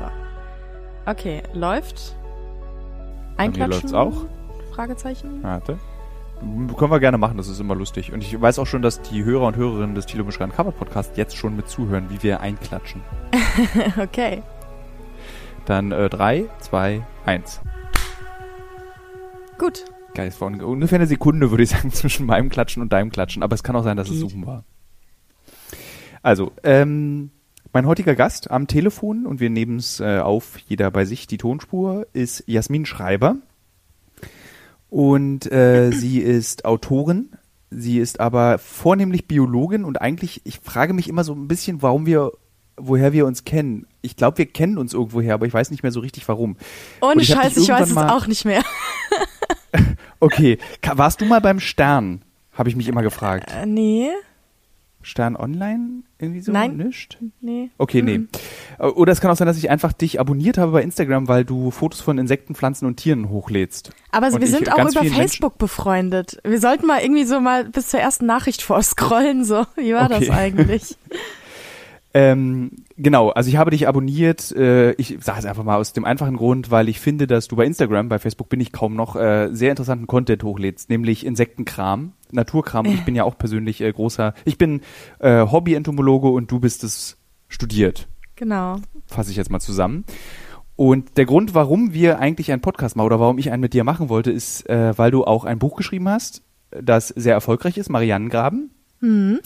So. Okay, läuft. Bei mir Einklatschen? läuft's auch. Fragezeichen. Warte. Können wir gerne machen, das ist immer lustig. Und ich weiß auch schon, dass die Hörer und Hörerinnen des Thilo Beschrein Cover Podcast jetzt schon mit zuhören, wie wir einklatschen. okay. Dann äh, 3, 2, 1. Gut. Geil, es war un- ungefähr eine Sekunde, würde ich sagen, zwischen meinem Klatschen und deinem Klatschen. Aber es kann auch sein, dass es Geht. Suchen war. Also, ähm, mein heutiger Gast am Telefon, und wir nehmen es äh, auf, jeder bei sich, die Tonspur, ist Jasmin Schreiber. Und äh, sie ist Autorin. Sie ist aber vornehmlich Biologin und eigentlich, ich frage mich immer so ein bisschen, warum wir, woher wir uns kennen. Ich glaube, wir kennen uns irgendwoher, aber ich weiß nicht mehr so richtig warum. Ohne ich Scheiß, ich weiß es auch nicht mehr. Okay, Ka- warst du mal beim Stern? Habe ich mich immer gefragt. Äh, nee, Stern Online? Irgendwie so? Nein. Nischt? nee. Okay, nee. Mhm. Oder es kann auch sein, dass ich einfach dich abonniert habe bei Instagram, weil du Fotos von Insekten, Pflanzen und Tieren hochlädst. Aber Und wir sind auch über Facebook befreundet. Wir sollten mal irgendwie so mal bis zur ersten Nachricht vorscrollen, so. Wie war Okay. das eigentlich? Ähm, genau, also ich habe dich abonniert. Äh, ich sage es einfach mal aus dem einfachen Grund, weil ich finde, dass du bei Instagram, bei Facebook bin ich kaum noch, äh, sehr interessanten Content hochlädst, nämlich Insektenkram, Naturkram. Ich bin ja auch persönlich äh, großer, ich bin äh, Hobby-Entomologe und du bist es studiert. Genau. fasse ich jetzt mal zusammen. Und der Grund, warum wir eigentlich einen Podcast machen oder warum ich einen mit dir machen wollte, ist, äh, weil du auch ein Buch geschrieben hast, das sehr erfolgreich ist, Mariannengraben. Hm.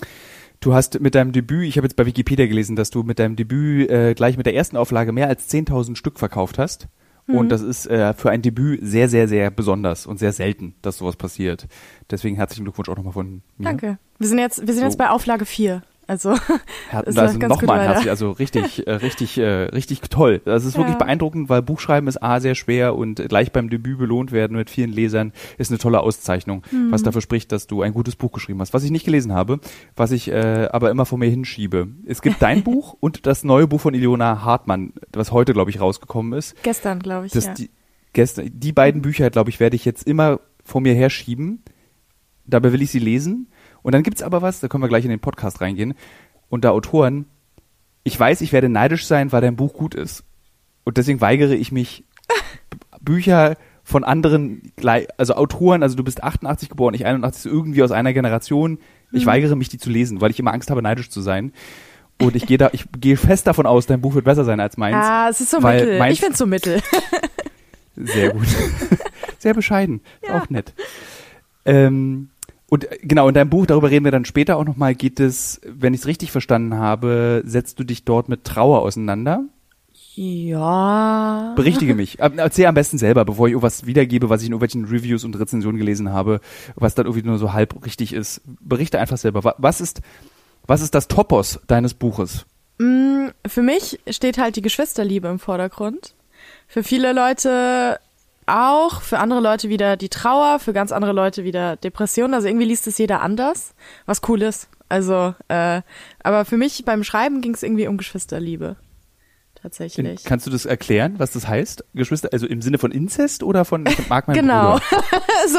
Du hast mit deinem Debüt, ich habe jetzt bei Wikipedia gelesen, dass du mit deinem Debüt äh, gleich mit der ersten Auflage mehr als 10.000 Stück verkauft hast. Und das ist äh, für ein Debüt sehr, sehr, sehr besonders und sehr selten, dass sowas passiert. Deswegen herzlichen Glückwunsch auch nochmal von mir. Danke. Wir sind jetzt, wir sind So. jetzt bei Auflage 4. Also, also nochmal herzlich, also richtig, äh, richtig, äh, richtig toll. Das ist wirklich Ja. beeindruckend, weil Buchschreiben ist A sehr schwer und gleich beim Debüt belohnt werden mit vielen Lesern ist eine tolle Auszeichnung, Mhm. was dafür spricht, dass du ein gutes Buch geschrieben hast. Was ich nicht gelesen habe, was ich äh, aber immer vor mir hinschiebe. Es gibt dein Buch und das neue Buch von Ilona Hartmann, was heute, glaube ich, rausgekommen ist. gestern, glaube ich. Das, ja. die, gestern, die beiden Bücher, glaube ich, werde ich jetzt immer vor mir herschieben. Dabei will ich sie lesen. Und dann gibt's aber was, da können wir gleich in den Podcast reingehen. Unter Autoren, ich weiß, ich werde neidisch sein, weil dein Buch gut ist. Und deswegen weigere ich mich, Bücher von anderen, also Autoren, also du bist 88 geboren, ich 81, so irgendwie aus einer Generation. Ich weigere mich, die zu lesen, weil ich immer Angst habe, neidisch zu sein. Und ich gehe da, ich gehe fest davon aus, dein Buch wird besser sein als meins. ah, es ist so mittel. Ich find's so mittel. Sehr gut. Sehr bescheiden. Ja. Auch nett. Ähm, und äh, genau, in deinem Buch, darüber reden wir dann später auch nochmal, geht es, wenn ich es richtig verstanden habe, setzt du dich dort mit Trauer auseinander. Ja. Berichtige mich. Äh, Erzähl am besten selber, bevor ich irgendwas wiedergebe, was ich in irgendwelchen Reviews und Rezensionen gelesen habe, was dann irgendwie nur so halb richtig ist. Berichte einfach selber. Wa- Was ist, was ist das Topos deines Buches? Mm, Für mich steht halt die Geschwisterliebe im Vordergrund. Für viele Leute auch, für andere Leute wieder die Trauer, für ganz andere Leute wieder Depression. Also irgendwie liest es jeder anders, was cool ist. Also, äh, aber für mich beim Schreiben ging es irgendwie um Geschwisterliebe. In, Tatsächlich. kannst du das erklären, was das heißt? Geschwister, also im Sinne von Inzest oder von ich mag meinen Genau. Also,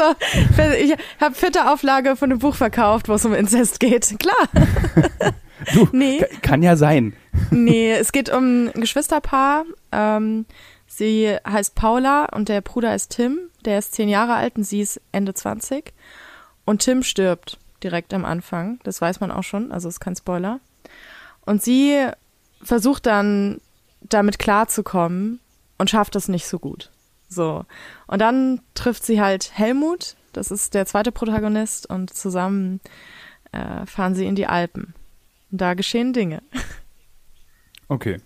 ich habe vierte Auflage von einem Buch verkauft, wo es um Inzest geht. Klar. Du, Nee. ka- kann ja sein. Nee, es geht um ein Geschwisterpaar. Ähm, sie heißt Paula und der Bruder ist Tim. Der ist zehn Jahre alt und sie ist Ende 20. Und Tim stirbt direkt am Anfang. Das weiß man auch schon, also ist kein Spoiler. Und sie versucht dann damit klarzukommen und schafft es nicht so gut. So. Und dann trifft sie halt Helmut, das ist der zweite Protagonist, und zusammen äh, fahren sie in die Alpen. Und da geschehen Dinge. Okay.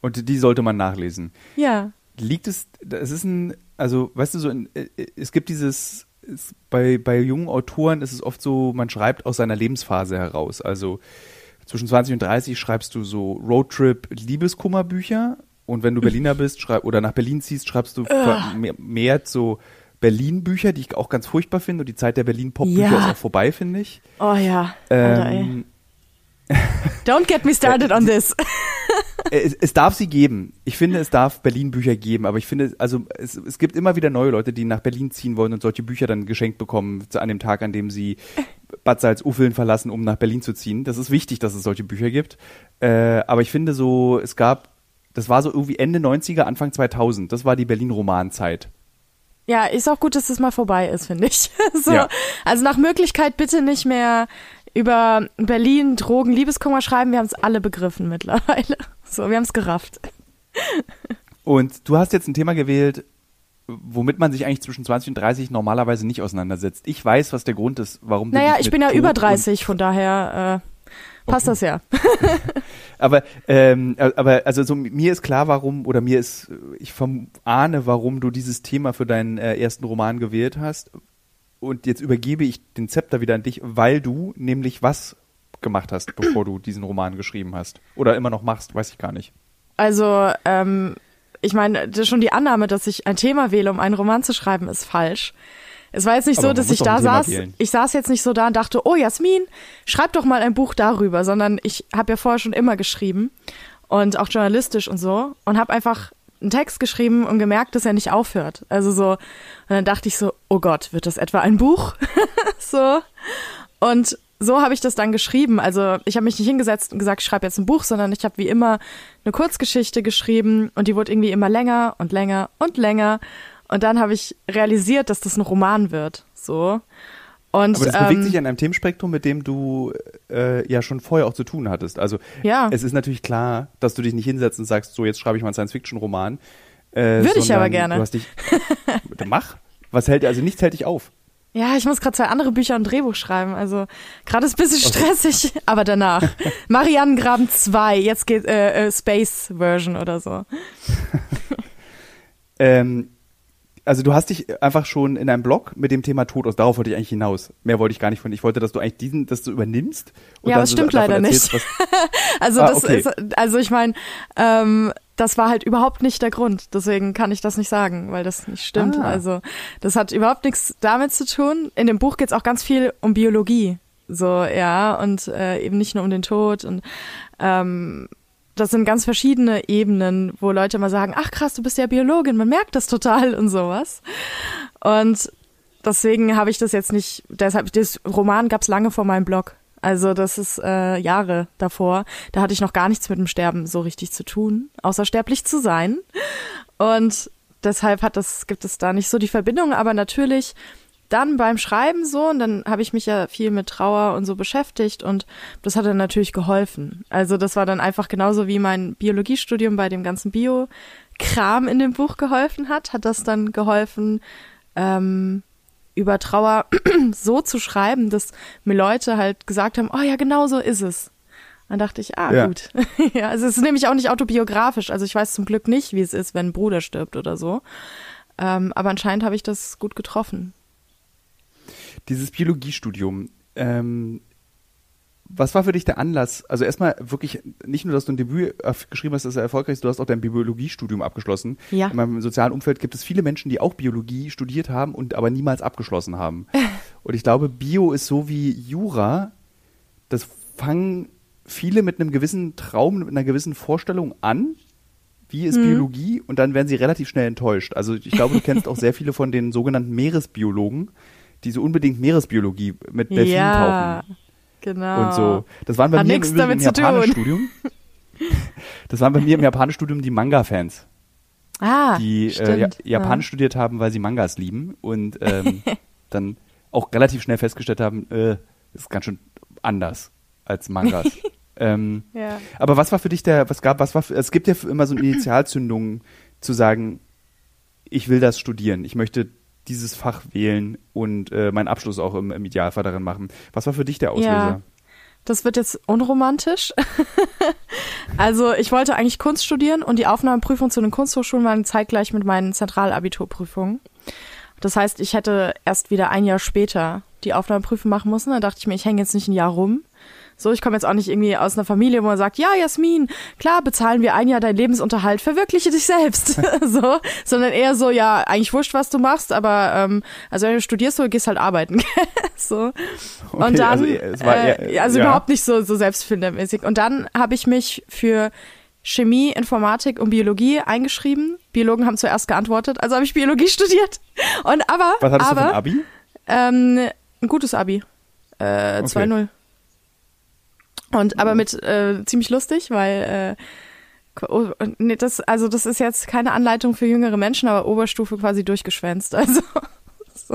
Und die sollte man nachlesen. Ja. Liegt es, es ist ein, also, weißt du, so, ein, äh, es gibt dieses, es, bei, bei jungen Autoren ist es oft so, man schreibt aus seiner Lebensphase heraus. Also, zwischen 20 und 30 schreibst du so Roadtrip-Liebeskummerbücher und wenn du Berliner bist schreib, oder nach Berlin ziehst, schreibst du vermehrt so Berlin-Bücher, die ich auch ganz furchtbar finde und die Zeit der Berlin-Pop-Bücher Ja. ist auch vorbei, finde ich. Oh ja. Alter. Ähm, Don't get me started on this. es, es darf sie geben. Ich finde, es darf Berlin-Bücher geben, aber ich finde, also es, es gibt immer wieder neue Leute, die nach Berlin ziehen wollen und solche Bücher dann geschenkt bekommen zu- an dem Tag, an dem sie Bad Salzuffeln verlassen, um nach Berlin zu ziehen. Das ist wichtig, dass es solche Bücher gibt. Äh, aber ich finde so, es gab das war so irgendwie Ende 90er, Anfang 2000. Das war die Berlin-Romanzeit. Ja, ist auch gut, dass das mal vorbei ist, finde ich. so, Ja. Also nach Möglichkeit bitte nicht mehr über Berlin, Drogen, Liebeskummer schreiben. Wir haben es alle begriffen mittlerweile. So, wir haben es gerafft. Und du hast jetzt ein Thema gewählt, womit man sich eigentlich zwischen 20 und 30 normalerweise nicht auseinandersetzt. Ich weiß, was der Grund ist, warum du Naja, ich bin ja über und- 30, von daher äh, passt das ja. Aber, ähm, aber also so, mir ist klar, warum, oder mir ist, ich ahne, warum du dieses Thema für deinen äh, ersten Roman gewählt hast. Und jetzt übergebe ich den Zepter wieder an dich, weil du nämlich was gemacht hast, bevor du diesen Roman geschrieben hast. Oder immer noch machst, weiß ich gar nicht. Also, ähm, ich meine, schon die Annahme, dass ich ein Thema wähle, um einen Roman zu schreiben, ist falsch. Es war jetzt nicht Aber so, dass ich da saß. wählen. Ich saß jetzt nicht so da und dachte, oh Jasmin, schreib doch mal ein Buch darüber, sondern ich habe ja vorher schon immer geschrieben und auch journalistisch und so und habe einfach einen Text geschrieben und gemerkt, dass er nicht aufhört. Also so, und dann dachte ich so, oh Gott, wird das etwa ein Buch? so. Und so habe ich das dann geschrieben. Also ich habe mich nicht hingesetzt und gesagt, ich schreibe jetzt ein Buch, sondern ich habe wie immer eine Kurzgeschichte geschrieben und die wurde irgendwie immer länger und länger und länger. Und dann habe ich realisiert, dass das ein Roman wird. So. Und Aber das ähm, bewegt sich an einem Themenspektrum, mit dem du äh, ja schon vorher auch zu tun hattest. Also Ja. es ist natürlich klar, dass du dich nicht hinsetzt und sagst, so jetzt schreibe ich mal einen Science-Fiction-Roman. Äh, Würde ich aber gerne. Du hast dich, mach. Was hält, also nichts hält dich auf. Ja, ich muss gerade zwei andere Bücher und Drehbuch schreiben. Also gerade ist ein bisschen stressig, aber danach. Marianengraben 2, jetzt geht äh, äh, Space Version oder so. Ähm, also du hast dich einfach schon in einem Blog mit dem Thema Tod aus, darauf wollte ich eigentlich hinaus. Mehr wollte ich gar nicht von. Ich wollte, dass du eigentlich diesen, dass du übernimmst. Und Ja, so stimmt leider nicht. Also Ah, das okay. ist, also ich meine, ähm, das war halt überhaupt nicht der Grund. Deswegen kann ich das nicht sagen, weil das nicht stimmt. Ah. Also das hat überhaupt nichts damit zu tun. In dem Buch geht's auch ganz viel um Biologie. So, ja, und äh, eben nicht nur um den Tod. Und ähm, das sind ganz verschiedene Ebenen, wo Leute mal sagen, ach krass, du bist ja Biologin, man merkt das total und sowas. Und deswegen habe ich das jetzt nicht, deshalb, das Roman gab's lange vor meinem Blog. Also das ist äh, Jahre davor. Da hatte ich noch gar nichts mit dem Sterben so richtig zu tun, außer sterblich zu sein. Und deshalb hat das, gibt es da nicht so die Verbindung, aber natürlich dann beim Schreiben so, und dann habe ich mich ja viel mit Trauer und so beschäftigt und das hat dann natürlich geholfen. Also das war dann einfach genauso wie mein Biologiestudium bei dem ganzen Bio-Kram in dem Buch geholfen hat, hat das dann geholfen, ähm, über Trauer so zu schreiben, dass mir Leute halt gesagt haben, oh ja, genau so ist es. Dann dachte ich, ah, Ja. gut. ja, also es ist nämlich auch nicht autobiografisch. Also ich weiß zum Glück nicht, wie es ist, wenn ein Bruder stirbt oder so. Ähm, aber anscheinend habe ich das gut getroffen. Dieses Biologiestudium, ähm, was war für dich der Anlass? Also erstmal wirklich nicht nur, dass du ein Debüt geschrieben hast, das ist erfolgreich ist, du hast auch dein Biologiestudium abgeschlossen. Ja. In meinem sozialen Umfeld gibt es viele Menschen, die auch Biologie studiert haben und aber niemals abgeschlossen haben. und ich glaube, Bio ist so wie Jura, das fangen viele mit einem gewissen Traum, mit einer gewissen Vorstellung an, wie ist Biologie und dann werden sie relativ schnell enttäuscht. Also ich glaube, du kennst auch sehr viele von den sogenannten Meeresbiologen, die so unbedingt Meeresbiologie mit Delfinen ja, tauchen genau. und so. Das waren bei Hat mir im im. Japanischstudium. Das waren bei mir im Japanischstudium die Manga-Fans, Ah, die äh, stimmt. ja, Japanisch studiert haben, weil sie Mangas lieben und ähm, dann auch relativ schnell festgestellt haben, äh, das ist ganz schön anders als Mangas. ähm, Ja. aber was war für dich der, was gab, was war, für, es gibt ja immer so Initialzündungen zu sagen, ich will das studieren, ich möchte dieses Fach wählen und äh, meinen Abschluss auch im, im Idealfall darin machen. Was war für dich der Auslöser? Ja. Das wird jetzt unromantisch. also ich wollte eigentlich Kunst studieren und die Aufnahmeprüfung zu den Kunsthochschulen waren zeitgleich mit meinen Zentralabiturprüfungen. Das heißt, ich hätte erst wieder ein Jahr später die Aufnahmeprüfung machen müssen. Da dachte ich mir, ich hänge jetzt nicht ein Jahr rum. So, ich komme jetzt auch nicht irgendwie aus einer Familie, wo man sagt, ja, Jasmin, klar, bezahlen wir ein Jahr deinen Lebensunterhalt, verwirkliche dich selbst. so, sondern eher so, ja, eigentlich wurscht, was du machst, aber ähm, also wenn du studierst, du gehst halt arbeiten. so. Okay, und dann, also, es war äh, eher- also ja. überhaupt nicht so, so selbstfindermäßig. Und dann habe ich mich für Chemie, Informatik und Biologie eingeschrieben. Biologen haben zuerst geantwortet, also habe ich Biologie studiert. Und aber, Was hattest aber du für ein Abi? ähm, ein gutes Abi. Äh, Okay. 2-0. Und aber mit äh, ziemlich lustig, weil äh, Oh, nee, das, also das ist jetzt keine Anleitung für jüngere Menschen, aber Oberstufe quasi durchgeschwänzt. Also so.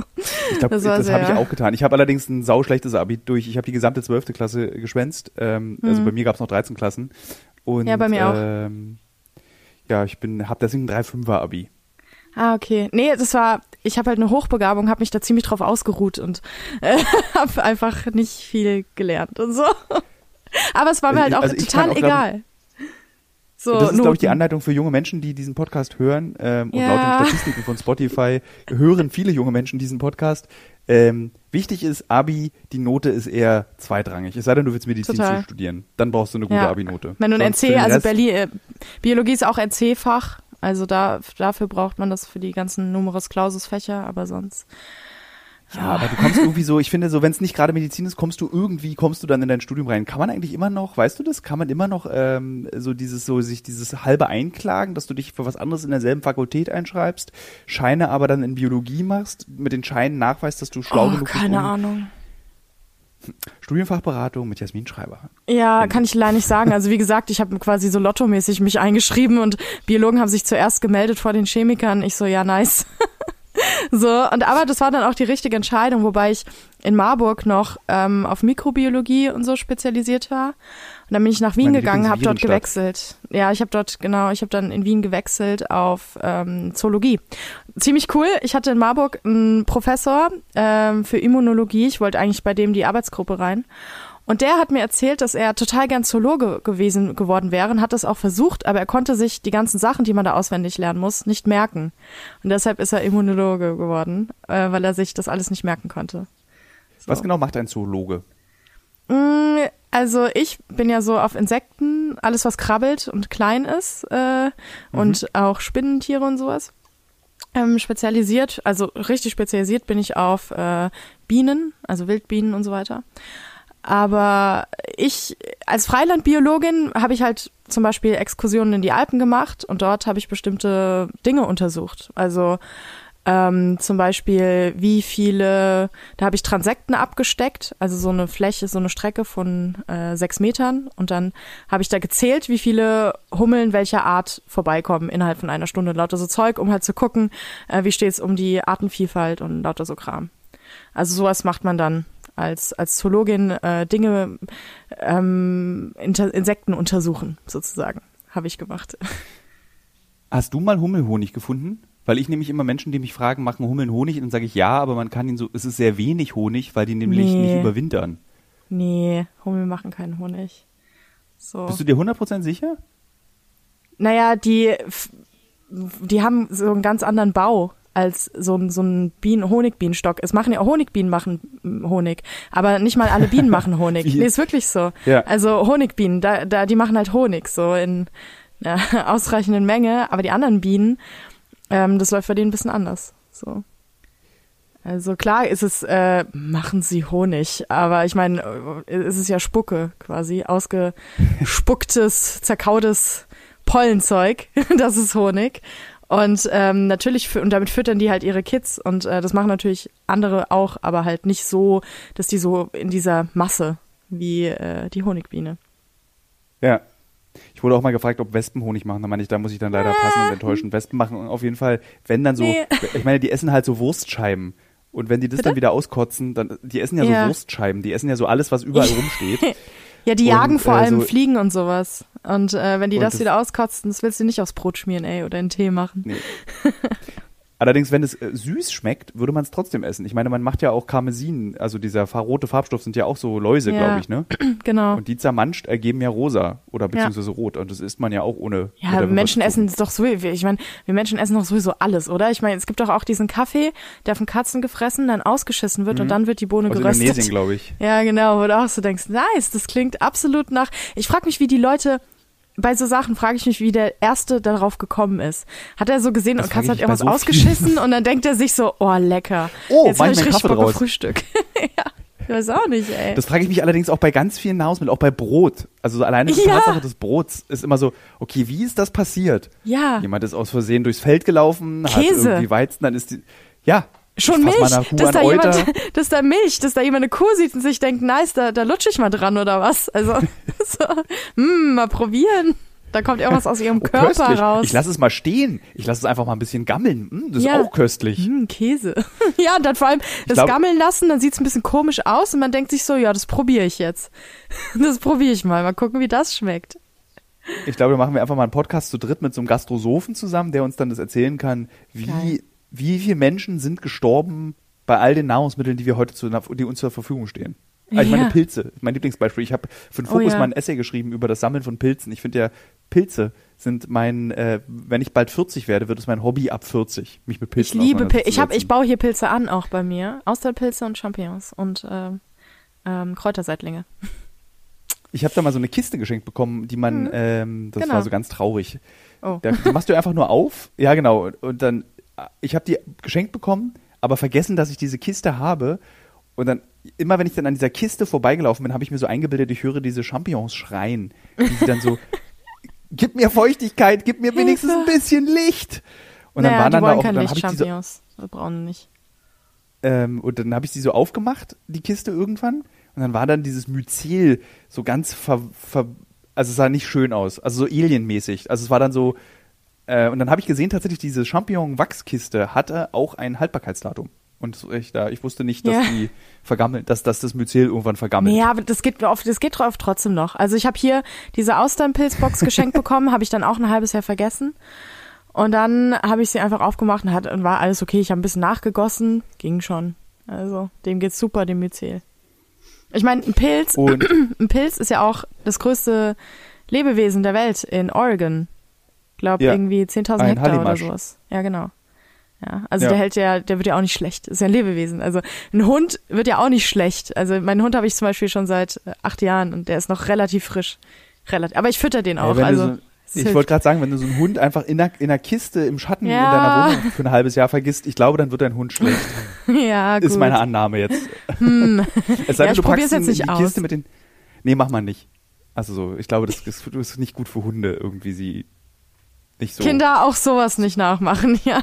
Ich glaube, Das das, habe ich auch getan. Ich habe allerdings ein sauschlechtes Abi durch. Ich habe die gesamte zwölfte Klasse geschwänzt. Ähm, Also Mhm. bei mir gab es noch 13 Klassen. Und, Ja, bei mir auch. Ähm, ja, ich bin, habe deswegen ein 3-5er Abi. Ah, okay. Nee, das war, ich habe halt eine Hochbegabung, habe mich da ziemlich drauf ausgeruht und äh, habe einfach nicht viel gelernt und so. Aber es war mir halt auch Also total auch, egal. So, das ist, glaube ich, die. Anleitung für junge Menschen, die diesen Podcast hören. Ähm, und Ja. laut den Statistiken von Spotify hören viele junge Menschen diesen Podcast. Ähm, wichtig ist, Abi, die Note ist eher zweitrangig. Es sei denn, du willst Medizin Total. studieren. Dann brauchst du eine gute Ja. Abi-Note. Wenn du ein NC, also Berlin, äh, Biologie ist auch NC-Fach, also da, dafür braucht man das für die ganzen Numerus Clausus-Fächer, aber sonst. Ja, aber du kommst irgendwie so, ich finde so, wenn es nicht gerade Medizin ist, kommst du irgendwie, kommst du dann in dein Studium rein. Kann man eigentlich immer noch, weißt du das, kann man immer noch ähm, so dieses, so sich dieses halbe einklagen, dass du dich für was anderes in derselben Fakultät einschreibst, Scheine aber dann in Biologie machst, mit den Scheinen nachweist, dass du schlau oh, genug bist, keine um Ahnung. Studienfachberatung mit Jasmin Schreiber. Ja, kann ich leider nicht sagen. Also wie gesagt, ich habe quasi so lottomäßig mich eingeschrieben und Biologen haben sich zuerst gemeldet vor den Chemikern. Ich so, ja, nice. so, und aber das war dann auch die richtige Entscheidung, wobei ich in Marburg noch ähm, auf Mikrobiologie und so spezialisiert war. Und dann bin ich nach Wien Meine gegangen, habe dort gewechselt. Ja, ich habe dort, genau, ich habe dann in Wien gewechselt auf ähm, Zoologie. Ziemlich cool. Ich hatte in Marburg einen Professor ähm, für Immunologie. Ich wollte eigentlich bei dem die Arbeitsgruppe rein. Und der hat mir erzählt, dass er total gern Zoologe gewesen geworden wäre und hat das auch versucht, aber er konnte sich die ganzen Sachen, die man da auswendig lernen muss, nicht merken. Und deshalb ist er Immunologe geworden, äh, weil er sich das alles nicht merken konnte. So. Was genau macht ein Zoologe? Mm, Also ich bin ja so auf Insekten, alles was krabbelt und klein ist äh, und auch Spinnentiere und sowas. Ähm, spezialisiert, also richtig spezialisiert bin ich auf äh, Bienen, also Wildbienen und so weiter. Aber ich als Freilandbiologin habe ich halt zum Beispiel Exkursionen in die Alpen gemacht und dort habe ich bestimmte Dinge untersucht. Also ähm, zum Beispiel, wie viele, da habe ich Transekten abgesteckt, also so eine Fläche, so eine Strecke von äh, sechs Metern. Und dann habe ich da gezählt, wie viele Hummeln welcher Art vorbeikommen innerhalb von einer Stunde. Lauter so Zeug, um halt zu gucken, äh, wie steht's um die Artenvielfalt und lauter so Kram. Also sowas macht man dann als, als Zoologin, äh, Dinge, ähm, Inter Insekten untersuchen, sozusagen. Habe ich gemacht. Hast du mal Hummelhonig gefunden? Weil ich nämlich immer Menschen, die mich fragen, machen Hummeln Honig? Und dann sage ich ja, aber man kann ihn so, es ist sehr wenig Honig, weil die nämlich Nee. nicht überwintern. Nee, Hummel machen keinen Honig. So. Bist du dir 100% sicher? Naja, die, die haben so einen ganz anderen Bau als so ein, so ein Bienen Honigbienenstock. Es machen ja Honigbienen machen Honig, aber nicht mal alle Bienen machen Honig. Nee, ist wirklich so. Ja. Also Honigbienen, da, da, die machen halt Honig so in ja, ausreichenden Menge, aber die anderen Bienen, ähm, das läuft bei denen ein bisschen anders. So. Also klar ist es, äh, machen sie Honig, aber ich meine, äh, es ist ja Spucke quasi, ausgespucktes, zerkautes Pollenzeug, das ist Honig. Und ähm, natürlich, und damit füttern die halt ihre Kids und äh, das machen natürlich andere auch, aber halt nicht so, dass die so in dieser Masse wie äh, die Honigbiene. Ja. Ich wurde auch mal gefragt, ob Wespen Honig machen. Da meine ich, da muss ich dann leider passen und enttäuschen. Wespen machen auf jeden Fall, wenn dann so, Nee. ich meine, die essen halt so Wurstscheiben. Und wenn die das Bitte? dann wieder auskotzen, dann, die essen ja, Ja. so Wurstscheiben. Die essen ja so alles, was überall rumsteht. Ja, die Und, jagen vor äh, allem so- Fliegen und sowas. Und äh, wenn die Und das, das- wieder auskotzen, das willst du nicht aufs Brot schmieren, ey, oder in Tee machen. Nee. Allerdings, wenn es äh, süß schmeckt, würde man es trotzdem essen. Ich meine, man macht ja auch Karmesin, also dieser rote Farbstoff sind ja auch so Läuse, Ja. glaube ich, ne? Genau. Und die zermanscht ergeben ja rosa oder beziehungsweise rot. Und das isst man ja auch ohne. Ja, Menschen essen doch so, ich meine, wir Menschen essen doch sowieso alles, oder? Ich meine, es gibt doch auch diesen Kaffee, der von Katzen gefressen, dann ausgeschissen wird und dann wird die Bohne Mhm. Aus geröstet. Indonesien, glaube ich. Ja, genau, wo du auch so denkst, nice, das klingt absolut nach. Ich frage mich, wie die Leute bei so Sachen frage ich mich, wie der erste darauf gekommen ist. Hat er so gesehen Das und Katze hat irgendwas so vielen. ausgeschissen und dann denkt er sich so, oh lecker. Oh, jetzt mach hab ich richtig Kaffee Bock auf. Frühstück. ja, ich weiß auch nicht, ey. Das frage ich mich allerdings auch bei ganz vielen Nahrungsmitteln, auch bei Brot. Also so alleine die Ja. Tatsache des Brots ist immer so, okay, wie ist das passiert? ja, Jemand ist aus Versehen durchs Feld gelaufen, hat Käse. irgendwie Weizen, dann ist die, ja. Schon Milch, dass da Euter. jemand, dass da Milch, dass da jemand eine Kuh sieht und sich denkt, nice, da, da lutsche ich mal dran oder was. Also, so, hm, mal probieren. Da kommt irgendwas aus ihrem Oh, Körper köstlich. raus. Ich lasse es mal stehen. Ich lasse es einfach mal ein bisschen gammeln. Mm, das Ja. ist auch köstlich. Hm, Käse. ja, und dann vor allem das glaub- gammeln lassen, dann sieht's ein bisschen komisch aus und man denkt sich so, ja, das probiere ich jetzt. Das probiere ich mal. Mal gucken, wie das schmeckt. Ich glaube, da machen wir einfach mal einen Podcast zu dritt mit so einem Gastrosophen zusammen, der uns dann das erzählen kann, wie, Geil. Wie viele Menschen sind gestorben bei all den Nahrungsmitteln, die wir heute zu, die uns zur Verfügung stehen. Also ich meine Ja. Pilze, mein Lieblingsbeispiel. Ich habe für den Oh Fokus ja. mal ein Essay geschrieben über das Sammeln von Pilzen. Ich finde ja, Pilze sind mein, äh, wenn ich bald 40 werde, wird es mein Hobby ab 40, mich mit Ich Pilzen liebe Pilze. Ich, hab, ich baue hier Pilze an, auch bei mir. Austernpilze und Champignons und ähm, ähm, Kräuterseitlinge. Ich habe da mal so eine Kiste geschenkt bekommen, die man, ähm, das Genau. war so ganz traurig. Oh. Da, die machst du einfach nur auf. Ja, genau. Und dann, ich habe die geschenkt bekommen, aber vergessen, dass ich diese Kiste habe. Und dann, immer wenn ich dann an dieser Kiste vorbeigelaufen bin, habe ich mir so eingebildet, ich höre diese Champignons schreien. Die sie dann so, gib mir Feuchtigkeit, gib mir wenigstens ein bisschen Licht. Und dann naja, waren die dann da auch, dann Licht, habe ich Champignons. Wir brauchen nicht. ähm, und dann habe ich sie so aufgemacht, die Kiste irgendwann. Und dann war dann dieses Myzel so ganz ver, ver also es sah nicht schön aus, also so alienmäßig. Also es war dann so, äh, und dann habe ich gesehen, tatsächlich diese Champignon-Wachskiste hatte auch ein Haltbarkeitsdatum. Und ich, da, ich wusste nicht, dass Ja. die vergammelt, dass, dass das Myzel irgendwann vergammelt. Nee, aber das geht oft, das geht oft trotzdem noch. Also ich habe hier diese Austernpilzbox geschenkt bekommen, habe ich dann auch ein halbes Jahr vergessen. Und dann habe ich sie einfach aufgemacht und, hat, und war alles okay. Ich habe ein bisschen nachgegossen, ging schon. Also dem geht's super, dem Myzel. Ich meine, ein Pilz, Und ein Pilz ist ja auch das größte Lebewesen der Welt in Oregon. Glaub Ja, irgendwie 10.000 ein Hektar oder Hallimasch. sowas. Ja, genau. Ja, also Ja. der hält ja, der wird ja auch nicht schlecht. Ist ja ein Lebewesen. Also ein Hund wird ja auch nicht schlecht. Also meinen Hund habe ich zum Beispiel schon seit äh, acht Jahren und der ist noch relativ frisch. Relativ. Aber ich fütter den Ja, auch. du also so, ich wollte gerade sagen, wenn du so einen Hund einfach in einer, in einer Kiste im Schatten in Ja. deiner Wohnung für ein halbes Jahr vergisst, ich glaube, dann wird dein Hund schlecht. ja, gut. Ist meine Annahme jetzt. Hm. Es sei Ja, denn, ich du packst jetzt nicht in die aus. Kiste mit den. Nee, mach mal nicht. Also so, ich glaube, das, das ist nicht gut für Hunde, irgendwie sie nicht so. Kinder auch sowas nicht nachmachen, ja.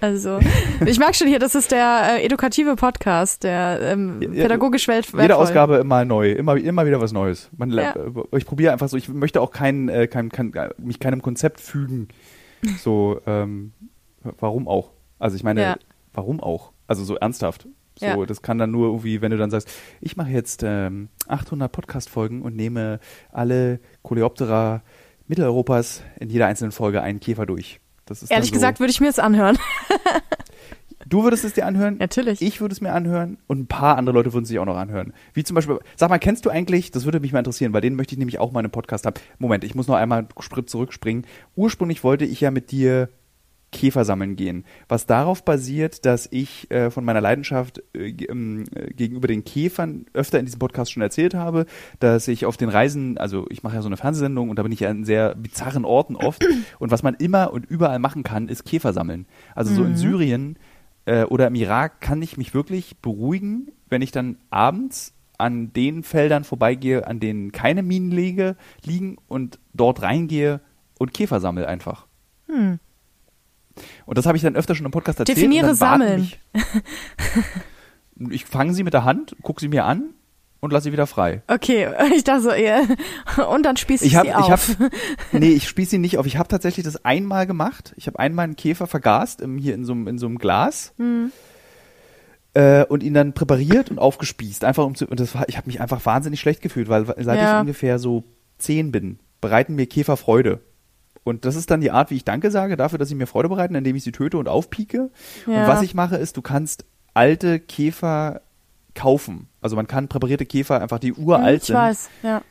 Also, ich merke schon hier, das ist der äh, edukative Podcast, der ähm, ja, pädagogisch welt Jede. Ausgabe immer neu, immer, immer wieder was Neues. Man, Ja. äh, Ich probiere einfach so, ich möchte auch kein, äh, kein, kein, mich keinem Konzept fügen. So, ähm, warum auch? Also ich meine, Ja. warum auch? Also so ernsthaft. So, Ja. das kann dann nur irgendwie, wenn du dann sagst, ich mache jetzt ähm, 800 Podcast-Folgen und nehme alle Coleoptera Mitteleuropas in jeder einzelnen Folge einen Käfer durch. Das ist Ehrlich so, gesagt würde ich mir das anhören. Du würdest es dir anhören? Natürlich. Ich würde es mir anhören und ein paar andere Leute würden sich auch noch anhören. Wie zum Beispiel, sag mal, kennst du eigentlich, das würde mich mal interessieren, weil den möchte ich nämlich auch mal in einem Podcast haben. Moment, ich muss noch einmal einen Schritt zurückspringen. Ursprünglich wollte ich ja mit dir Käfer sammeln gehen, was darauf basiert, dass ich äh, von meiner Leidenschaft äh, ähm, äh, gegenüber den Käfern öfter in diesem Podcast schon erzählt habe, dass ich auf den Reisen, also ich mache ja so eine Fernsehsendung und da bin ich ja an sehr bizarren Orten oft und was man immer und überall machen kann, ist Käfer sammeln. Also so in Syrien äh, oder im Irak kann ich mich wirklich beruhigen, wenn ich dann abends an den Feldern vorbeigehe, an denen keine Minen liege, liegen und dort reingehe und Käfer sammle einfach. Hm. Und das habe ich dann öfter schon im Podcast erzählt. Definiere sammeln. Ich fange sie mit der Hand, gucke sie mir an und lasse sie wieder frei. Okay, ich dachte so, eher. Und dann spieß ich, Ich habe, sie ich auf. habe, nee, ich spieße sie nicht auf. Ich habe tatsächlich das einmal gemacht. Ich habe einmal einen Käfer vergast im, hier in so, einem- in so einem Glas Hm. äh, und ihn dann präpariert und aufgespießt. Einfach um zu, und das war, ich habe mich einfach wahnsinnig schlecht gefühlt, weil seit Ja. ich ungefähr so zehn bin, bereiten mir Käfer Freude. Und das ist dann die Art, wie ich Danke sage dafür, dass sie mir Freude bereiten, indem ich sie töte und aufpieke. Und Ja. was ich mache, ist, du kannst alte Käfer kaufen. Also man kann präparierte Käfer einfach, die uralt ich sind. weiß, ja.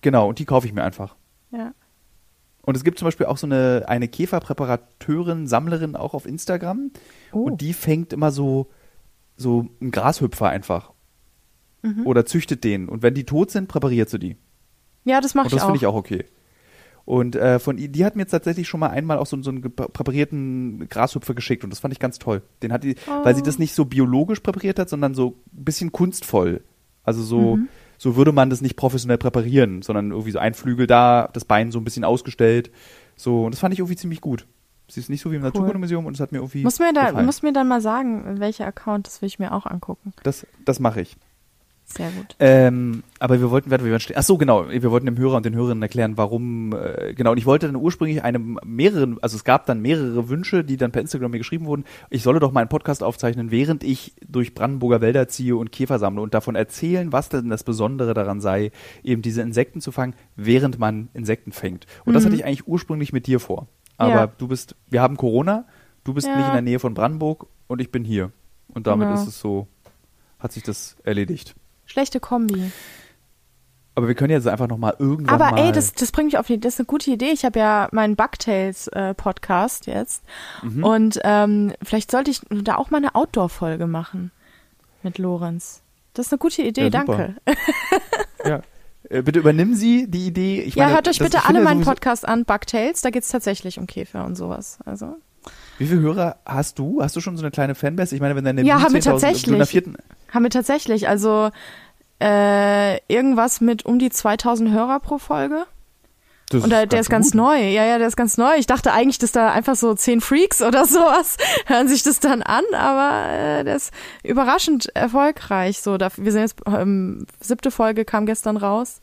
Genau, und die kaufe ich mir einfach. ja. Und es gibt zum Beispiel auch so eine, eine Käferpräparateurin, Sammlerin auch auf Instagram. Oh. Und die fängt immer so, so einen Grashüpfer einfach. Mhm. Oder züchtet den. Und wenn die tot sind, präpariert sie die. Ja, das mache Und ich das auch. finde ich auch okay. Und äh, von ihr, die hat mir jetzt tatsächlich schon mal einmal auch so, so einen präparierten Grashüpfer geschickt und das fand ich ganz toll. Den hat die, weil sie Oh. das nicht so biologisch präpariert hat, sondern so ein bisschen kunstvoll. Also so, Mhm. so würde man das nicht professionell präparieren, sondern irgendwie so ein Flügel da, das Bein so ein bisschen ausgestellt. So, und das fand ich irgendwie ziemlich gut. Sie ist nicht so wie im Naturkundemuseum und es hat mir irgendwie. Muss mir, da, muss mir dann mal sagen, welcher Account, das will ich mir auch angucken. das das mache ich. Sehr gut. Ähm, aber wir wollten, wir stehen. Ach so, genau. Wir wollten dem Hörer und den Hörerinnen erklären, warum, äh, genau. Und ich wollte dann ursprünglich eine mehreren, also es gab dann mehrere Wünsche, die dann per Instagram mir geschrieben wurden. Ich solle doch mal einen Podcast aufzeichnen, während ich durch Brandenburger Wälder ziehe und Käfer sammle und davon erzählen, was denn das Besondere daran sei, eben diese Insekten zu fangen, während man Insekten fängt. Und das Mhm. hatte ich eigentlich ursprünglich mit dir vor. Aber Ja. du bist, wir haben Corona, du bist Ja. nicht in der Nähe von Brandenburg und ich bin hier. Und damit Genau. ist es so, hat sich das erledigt. Schlechte Kombi. Aber wir können jetzt einfach noch mal irgendwann Aber mal. ey, das, das bringt mich auf die, das ist eine gute Idee. Ich habe ja meinen Bugtails äh, Podcast jetzt Mhm. und ähm, vielleicht sollte ich da auch mal eine Outdoor-Folge machen mit Lorenz. Das ist eine gute Idee, Ja, danke. ja. Äh, Bitte übernimm Sie die Idee. Ich ja, meine, hört euch das- bitte alle meinen sowieso- Podcast an, Bugtails. Da geht's tatsächlich um Käfer und sowas. Also Wie viele Hörer hast du? Hast du schon so eine kleine Fanbase? Ich meine, wenn deine Ja, haben wir 10.000 tatsächlich. vierten, haben wir tatsächlich. Also äh, irgendwas mit um die 2000 Hörer pro Folge. das Und der, der ist ganz gut. neu. Ja, ja, der ist ganz neu. Ich dachte eigentlich, dass da einfach so zehn Freaks oder sowas hören sich das dann an, aber äh, der ist überraschend erfolgreich. So, da, wir sind jetzt ähm, siebte Folge kam gestern raus.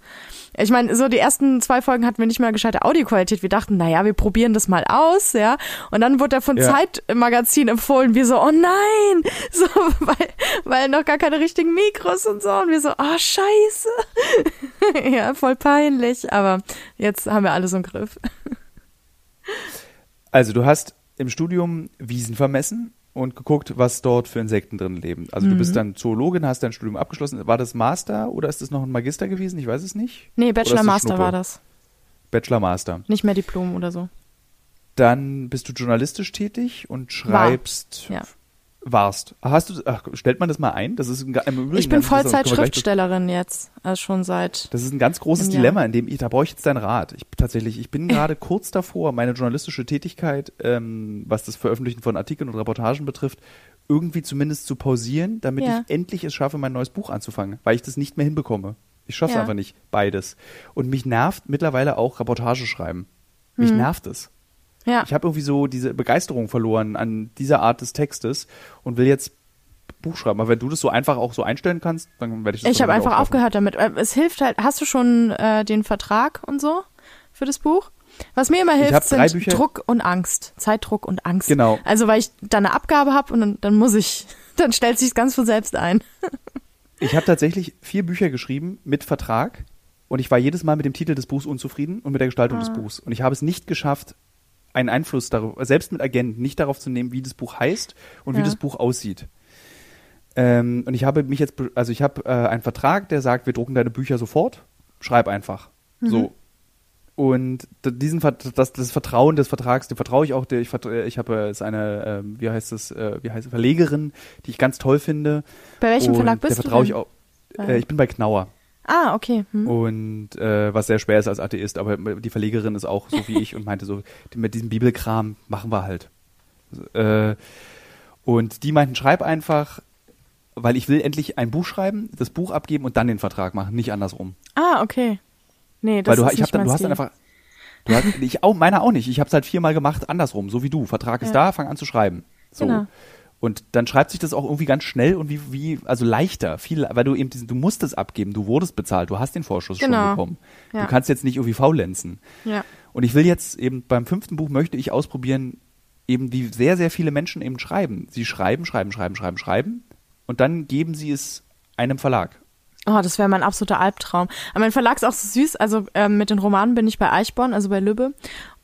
Ich meine, so die ersten zwei Folgen hatten wir nicht mal gescheite Audioqualität. Wir dachten, naja, wir probieren das mal aus, ja. Und dann wurde er von Ja. Zeitmagazin empfohlen. Wir so, oh nein, so, weil, weil noch gar keine richtigen Mikros und so. Und wir so, oh scheiße. ja, voll peinlich. Aber jetzt haben wir alles im Griff. Also, du hast im Studium Wiesen vermessen und geguckt, was dort für Insekten drin leben. Also, du Mhm. bist dann Zoologin, hast dein Studium abgeschlossen. War das Master oder ist das noch ein Magister gewesen? Ich weiß es nicht. Nee, Bachelor Master war das. Bachelor Master. Nicht mehr Diplom oder so. Dann bist du journalistisch tätig und schreibst. ja. Warst. Hast du, ach, stellt man das mal ein? Das ist ein, im Ich bin Vollzeit-Schriftstellerin jetzt. Also schon seit. Das ist ein ganz großes. Dilemma, in dem ich, da brauche ich jetzt deinen Rat. Ich tatsächlich, ich bin gerade kurz davor, meine journalistische Tätigkeit, ähm, was das Veröffentlichen von Artikeln und Reportagen betrifft, irgendwie zumindest zu pausieren, damit Ja. ich endlich es schaffe, mein neues Buch anzufangen, weil ich das nicht mehr hinbekomme. Ich schaffe es Ja. einfach nicht, beides. Und mich nervt mittlerweile auch Reportage schreiben. Mich Mhm. nervt es. Ja. Ich habe irgendwie so diese Begeisterung verloren an dieser Art des Textes und will jetzt Buch schreiben. Aber wenn du das so einfach auch so einstellen kannst, dann werde ich das Ich habe einfach aufgehört damit. Äh, Es hilft halt. Hast du schon äh, den Vertrag und so für das Buch? Was mir immer hilft, sind Bücher- Druck und Angst. Zeitdruck und Angst. Genau. Also weil ich dann eine Abgabe habe und dann, dann muss ich, dann stellt sich ganz von selbst ein. Ich habe tatsächlich vier Bücher geschrieben mit Vertrag und ich war jedes Mal mit dem Titel des Buchs unzufrieden und mit der Gestaltung Ah. des Buchs. Und ich habe es nicht geschafft, einen Einfluss darauf, selbst mit Agenten, nicht darauf zu nehmen, wie das Buch heißt und wie Ja. das Buch aussieht. Ähm, und ich habe mich jetzt, also ich habe äh, einen Vertrag, der sagt, wir drucken deine Bücher sofort, schreib einfach. Mhm. So. Und diesen das, das Vertrauen des Vertrags, dem vertraue ich auch. Der, ich, vertra- ich habe äh, ist eine, ähm, wie heißt es, äh, wie heißt es, Verlegerin, die ich ganz toll finde. Bei welchem und Verlag bist der du vertraue ich denn? auch. Äh, ich bin bei Knauer. Ah, okay. Hm. Und äh, was sehr schwer ist als Atheist, aber die Verlegerin ist auch so wie ich und meinte so, mit diesem Bibelkram machen wir halt. Äh, und die meinten, schreib einfach, weil ich will endlich ein Buch schreiben, das Buch abgeben und dann den Vertrag machen, nicht andersrum. Ah, okay. Nee, das weil du, ist ich nicht hab dann, du hast dann einfach, du hast, ich auch, meiner auch nicht. Ich habe es halt viermal gemacht, andersrum, so wie du. Vertrag ist Ja. da, fang an zu schreiben. So. Genau. Und dann schreibt sich das auch irgendwie ganz schnell und wie, wie, also leichter, viel, weil du eben diesen, du musst es abgeben, du wurdest bezahlt, du hast den Vorschuss schon Genau. bekommen. Ja. Du kannst jetzt nicht irgendwie faulenzen. Ja. Und ich will jetzt eben beim fünften Buch möchte ich ausprobieren, eben wie sehr, sehr viele Menschen eben schreiben. Sie schreiben, schreiben, schreiben, schreiben, schreiben und dann geben sie es einem Verlag. Oh, das wäre mein absoluter Albtraum. Aber mein Verlag ist auch so süß. Also ähm, mit den Romanen bin ich bei Eichborn, also bei Lübbe,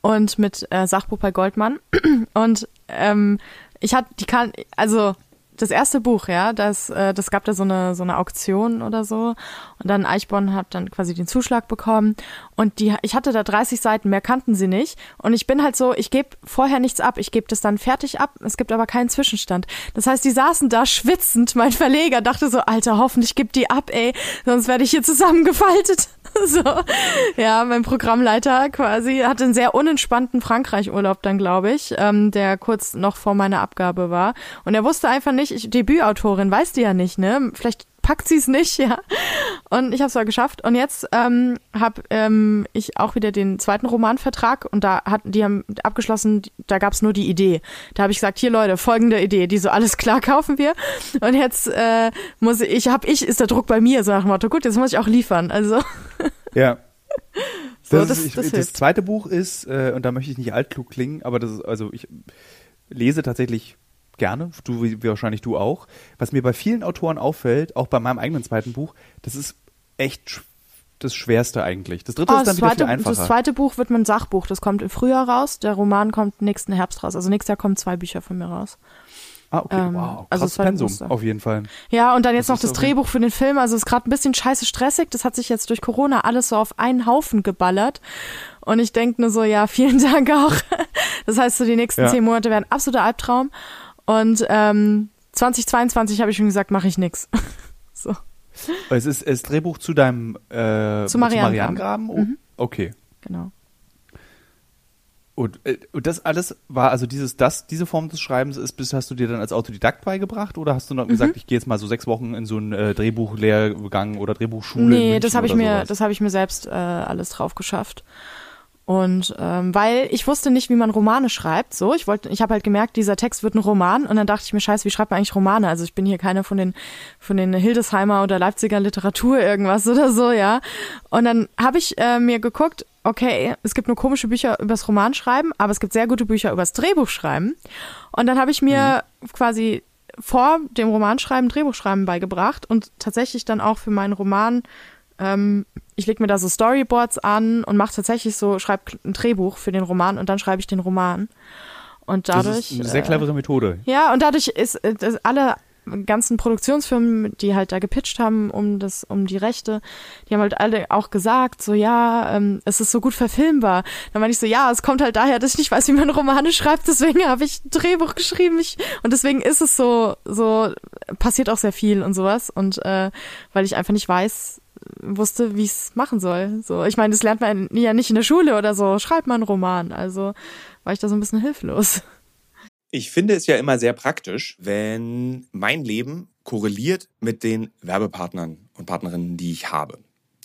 und mit äh, Sachbuch bei Goldmann. Und ähm, ich hatte, die kann, also das erste Buch, ja, das, äh, das gab da so eine so eine Auktion oder so. Und dann Eichborn hat dann quasi den Zuschlag bekommen. Und die, ich hatte da 30 Seiten, mehr kannten sie nicht. Und ich bin halt so, ich gebe vorher nichts ab, ich gebe das dann fertig ab. Es gibt aber keinen Zwischenstand. Das heißt, die saßen da schwitzend. Mein Verleger dachte so, Alter, hoffentlich gibt die ab, ey, sonst werde ich hier zusammengefaltet. so, ja, mein Programmleiter quasi hatte einen sehr unentspannten Frankreich-Urlaub dann, glaube ich, ähm, der kurz noch vor meiner Abgabe war. Und er wusste einfach nicht, ich, Debütautorin, weißt du ja nicht, ne? Vielleicht packt sie es nicht, ja. Und ich habe es aber geschafft. Und jetzt ähm, habe ähm, ich auch wieder den zweiten Romanvertrag und da hatten die haben abgeschlossen, da gab es nur die Idee. Da habe ich gesagt, hier Leute, folgende Idee, die so alles klar kaufen wir. Und jetzt äh, muss ich, habe ich, ist der Druck bei mir, so nach dem Motto, gut, jetzt muss ich auch liefern. Also. Ja. So, das, das- ist, ich, das das, zweite Buch ist, äh, und da möchte ich nicht altklug klingen, aber das ist, also ich lese tatsächlich gerne, du wie wahrscheinlich du auch. Was mir bei vielen Autoren auffällt, auch bei meinem eigenen zweiten Buch, das ist echt das Schwerste eigentlich. Das dritte Oh, ist dann das, wieder zweite, viel einfacher. das zweite Buch wird mein Sachbuch. Das kommt im Frühjahr raus. Der Roman kommt nächsten Herbst raus. Also nächstes Jahr kommen zwei Bücher von mir raus. ah, okay, ähm, wow, also zweite Pensum, ist- auf jeden Fall. Ja, und dann jetzt Das noch das so- Drehbuch für den Film. Also ist gerade ein bisschen scheiße stressig. Das hat sich jetzt durch Corona alles so auf einen Haufen geballert. Und ich denke nur so, ja, vielen Dank auch. Das heißt, so die nächsten Ja. zehn Monate werden absoluter Albtraum. Und ähm, 2022 habe ich schon gesagt, mache ich nix. So. Es ist das Drehbuch zu deinem äh, Zu Marianengraben. Oh, Mhm. Okay. Genau. Und, äh, und das alles war, also dieses, das, diese Form des Schreibens ist, bis hast du dir dann als Autodidakt beigebracht oder hast du noch Mhm. gesagt, ich gehe jetzt mal so sechs Wochen in so einen äh, Drehbuchlehrgang oder Drehbuchschule? Nee, das habe ich mir, sowas? das habe ich mir selbst äh, alles drauf geschafft. Und ähm, weil ich wusste nicht, wie man Romane schreibt, so ich wollte, ich habe halt gemerkt, dieser Text wird ein Roman und dann dachte ich mir, scheiße, wie schreibt man eigentlich Romane? Also ich bin hier keine von den von den Hildesheimer oder Leipziger Literatur irgendwas oder so, ja. Und dann habe ich äh, mir geguckt, okay, es gibt nur komische Bücher übers Romanschreiben, aber es gibt sehr gute Bücher übers Drehbuchschreiben. Und dann habe ich mir quasi vor dem Romanschreiben Drehbuchschreiben beigebracht und tatsächlich dann auch für meinen Roman ähm, ich lege mir da so Storyboards an und mache tatsächlich so, schreibe ein Drehbuch für den Roman und dann schreibe ich den Roman. Und dadurch. das ist eine sehr äh, clevere Methode. ja, und dadurch ist äh, das alle ganzen Produktionsfirmen, die halt da gepitcht haben um das, um die Rechte, die haben halt alle auch gesagt, so ja, ähm, es ist so gut verfilmbar. Dann meine ich so, ja, es kommt halt daher, dass ich nicht weiß, wie man Romane schreibt, deswegen habe ich ein Drehbuch geschrieben. Ich, und deswegen ist es so, so passiert auch sehr viel und sowas. Und äh, weil ich einfach nicht weiß, wusste, wie ich es machen soll. So, ich meine, das lernt man ja nicht in der Schule oder so. Schreibt man einen Roman. Also war ich da so ein bisschen hilflos. Ich finde es ja immer sehr praktisch, wenn mein Leben korreliert mit den Werbepartnern und Partnerinnen, die ich habe.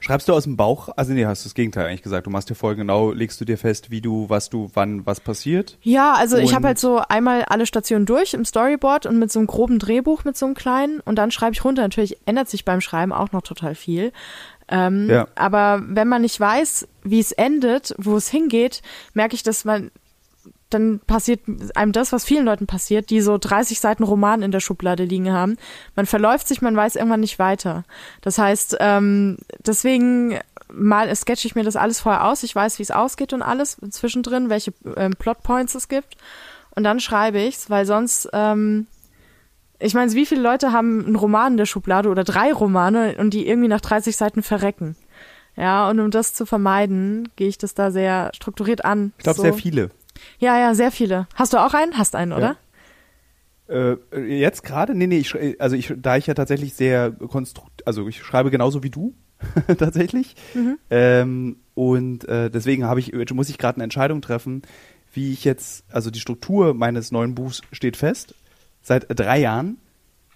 Schreibst du aus dem Bauch? Also nee, hast du das Gegenteil eigentlich gesagt. Du machst dir voll genau, legst du dir fest, wie du, was du, wann, was passiert? Ja, also ich Und- habe halt so einmal alle Stationen durch im Storyboard und mit so einem groben Drehbuch, mit so einem kleinen und dann schreibe ich runter. Natürlich ändert sich beim Schreiben auch noch total viel. Ähm, Ja. Aber wenn man nicht weiß, wie es endet, wo es hingeht, merke ich, dass man dann passiert einem das, was vielen Leuten passiert, die so 30 Seiten Roman in der Schublade liegen haben. Man verläuft sich, man weiß irgendwann nicht weiter. Das heißt, ähm, deswegen mal sketche ich mir das alles vorher aus. Ich weiß, wie es ausgeht und alles zwischendrin, welche ähm, Plotpoints es gibt. Und dann schreibe ich's, weil sonst, ähm, ich meine, wie viele Leute haben einen Roman in der Schublade oder drei Romane und die irgendwie nach 30 Seiten verrecken. Ja, und um das zu vermeiden, gehe ich das da sehr strukturiert an. Ich glaube So. sehr viele. Ja, ja, sehr viele. Hast du auch einen? Hast einen, oder? Äh, jetzt gerade? Nee, nee, ich, also ich, da ich ja tatsächlich sehr konstrukt, also ich schreibe genauso wie du, tatsächlich. Mhm. Ähm, und äh, deswegen habe ich, muss ich gerade eine Entscheidung treffen, wie ich jetzt, also die Struktur meines neuen Buchs steht fest, seit drei Jahren.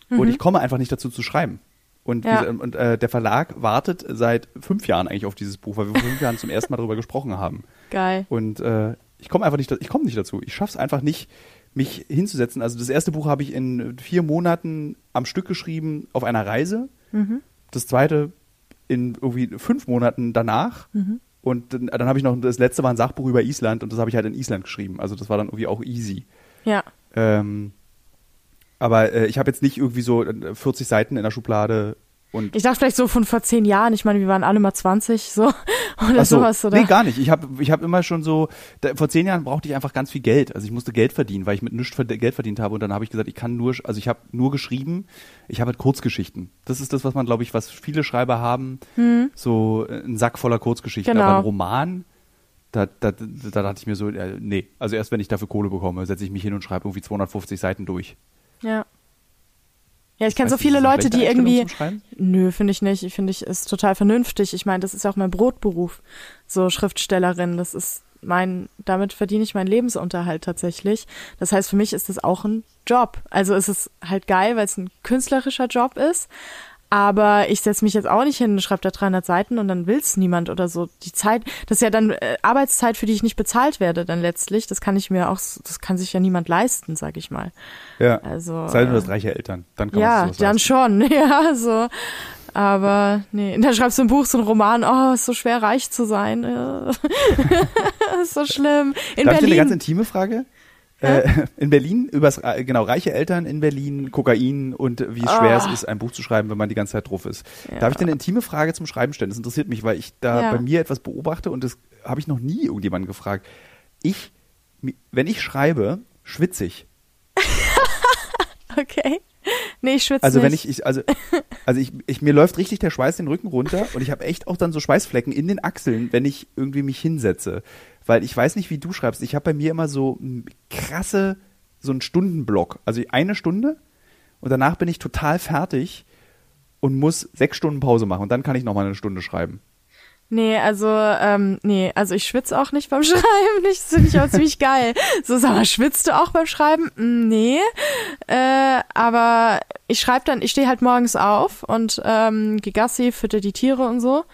Und ich komme einfach nicht dazu zu schreiben. Und, Mhm. Ja. wie- und äh, der Verlag wartet seit fünf Jahren eigentlich auf dieses Buch, weil wir vor fünf Jahren zum ersten Mal darüber gesprochen haben. Geil. Und äh, ich komme einfach nicht, ich komme nicht dazu. Ich schaff's einfach nicht, mich hinzusetzen. Also das erste Buch habe ich in vier Monaten am Stück geschrieben auf einer Reise. Das zweite in irgendwie fünf Monaten danach. Und dann, dann habe ich noch, das letzte war ein Sachbuch über Island und das habe ich halt in Island geschrieben. Also das war dann irgendwie auch easy. Ja. Ähm, aber äh, ich habe jetzt nicht irgendwie so äh, 40 Seiten in der Schublade und Ich dachte vielleicht so von vor zehn Jahren. Ich meine, wir waren alle mal 20, so. Oder so, sowas, oder? Nee, gar nicht. Ich habe ich hab immer schon so, da, vor zehn Jahren brauchte ich einfach ganz viel Geld. Also ich musste Geld verdienen, weil ich mit nichts verd- Geld verdient habe. Und dann habe ich gesagt, ich kann nur, also ich habe nur geschrieben, ich habe halt Kurzgeschichten. Das ist das, was man, glaube ich, was viele Schreiber haben. So äh, ein Sack voller Kurzgeschichten. Genau. Aber ein Roman, da, da, da, da dachte ich mir so, äh, nee. Also erst wenn ich dafür Kohle bekomme, setze ich mich hin und schreibe irgendwie 250 Seiten durch. Ja. Ja, ich kenne so viele Leute, die irgendwie. Nö, finde ich nicht. Ich finde, ich ist total vernünftig. Ich meine, das ist ja auch mein Brotberuf, so Schriftstellerin. Das ist mein, damit verdiene ich meinen Lebensunterhalt tatsächlich. Das heißt, für mich ist das auch ein Job. Also es ist halt geil, weil es ein künstlerischer Job ist. Aber ich setze mich jetzt auch nicht hin und schreibe da 300 Seiten und dann will's niemand oder so. Die Zeit, das ist ja dann äh, Arbeitszeit, für die ich nicht bezahlt werde dann letztlich. Das kann ich mir auch, das kann sich ja niemand leisten, sag ich mal. Ja. Also, Sei denn, du äh, hast reiche Eltern. Dann kann ja, dann leisten. schon, ja, so. Aber nee, und dann schreibst du ein Buch, so ein Roman, oh, ist so schwer reich zu sein. äh. ist so schlimm. In Darf ich dir eine ganz Berlin. intime Frage? Äh, in Berlin, übers, äh, genau, reiche Eltern in Berlin, Kokain und wie schwer Ah. es ist, ein Buch zu schreiben, wenn man die ganze Zeit drauf ist. Ja. Darf ich dir eine intime Frage zum Schreiben stellen? Das interessiert mich, weil ich da Ja. bei mir etwas beobachte und das habe ich noch nie irgendjemanden gefragt. Ich, wenn ich schreibe, schwitze ich. Okay. Nee, ich schwitze Also nicht. wenn ich, ich also, also ich, ich, mir läuft richtig der Schweiß den Rücken runter und ich habe echt auch dann so Schweißflecken in den Achseln, wenn ich irgendwie mich hinsetze. Weil ich weiß nicht, wie du schreibst. Ich habe bei mir immer so krasse, so einen Stundenblock. Also eine Stunde und danach bin ich total fertig und muss sechs Stunden Pause machen und dann kann ich nochmal eine Stunde schreiben. Nee, also, ähm, nee, also ich schwitze auch nicht beim Schreiben. Das finde ich auch ziemlich geil. So, sag mal, schwitzt du auch beim Schreiben? Mm, Nee. Äh, aber ich schreibe dann, ich stehe halt morgens auf und ähm, geh Gassi, fütter die Tiere und so.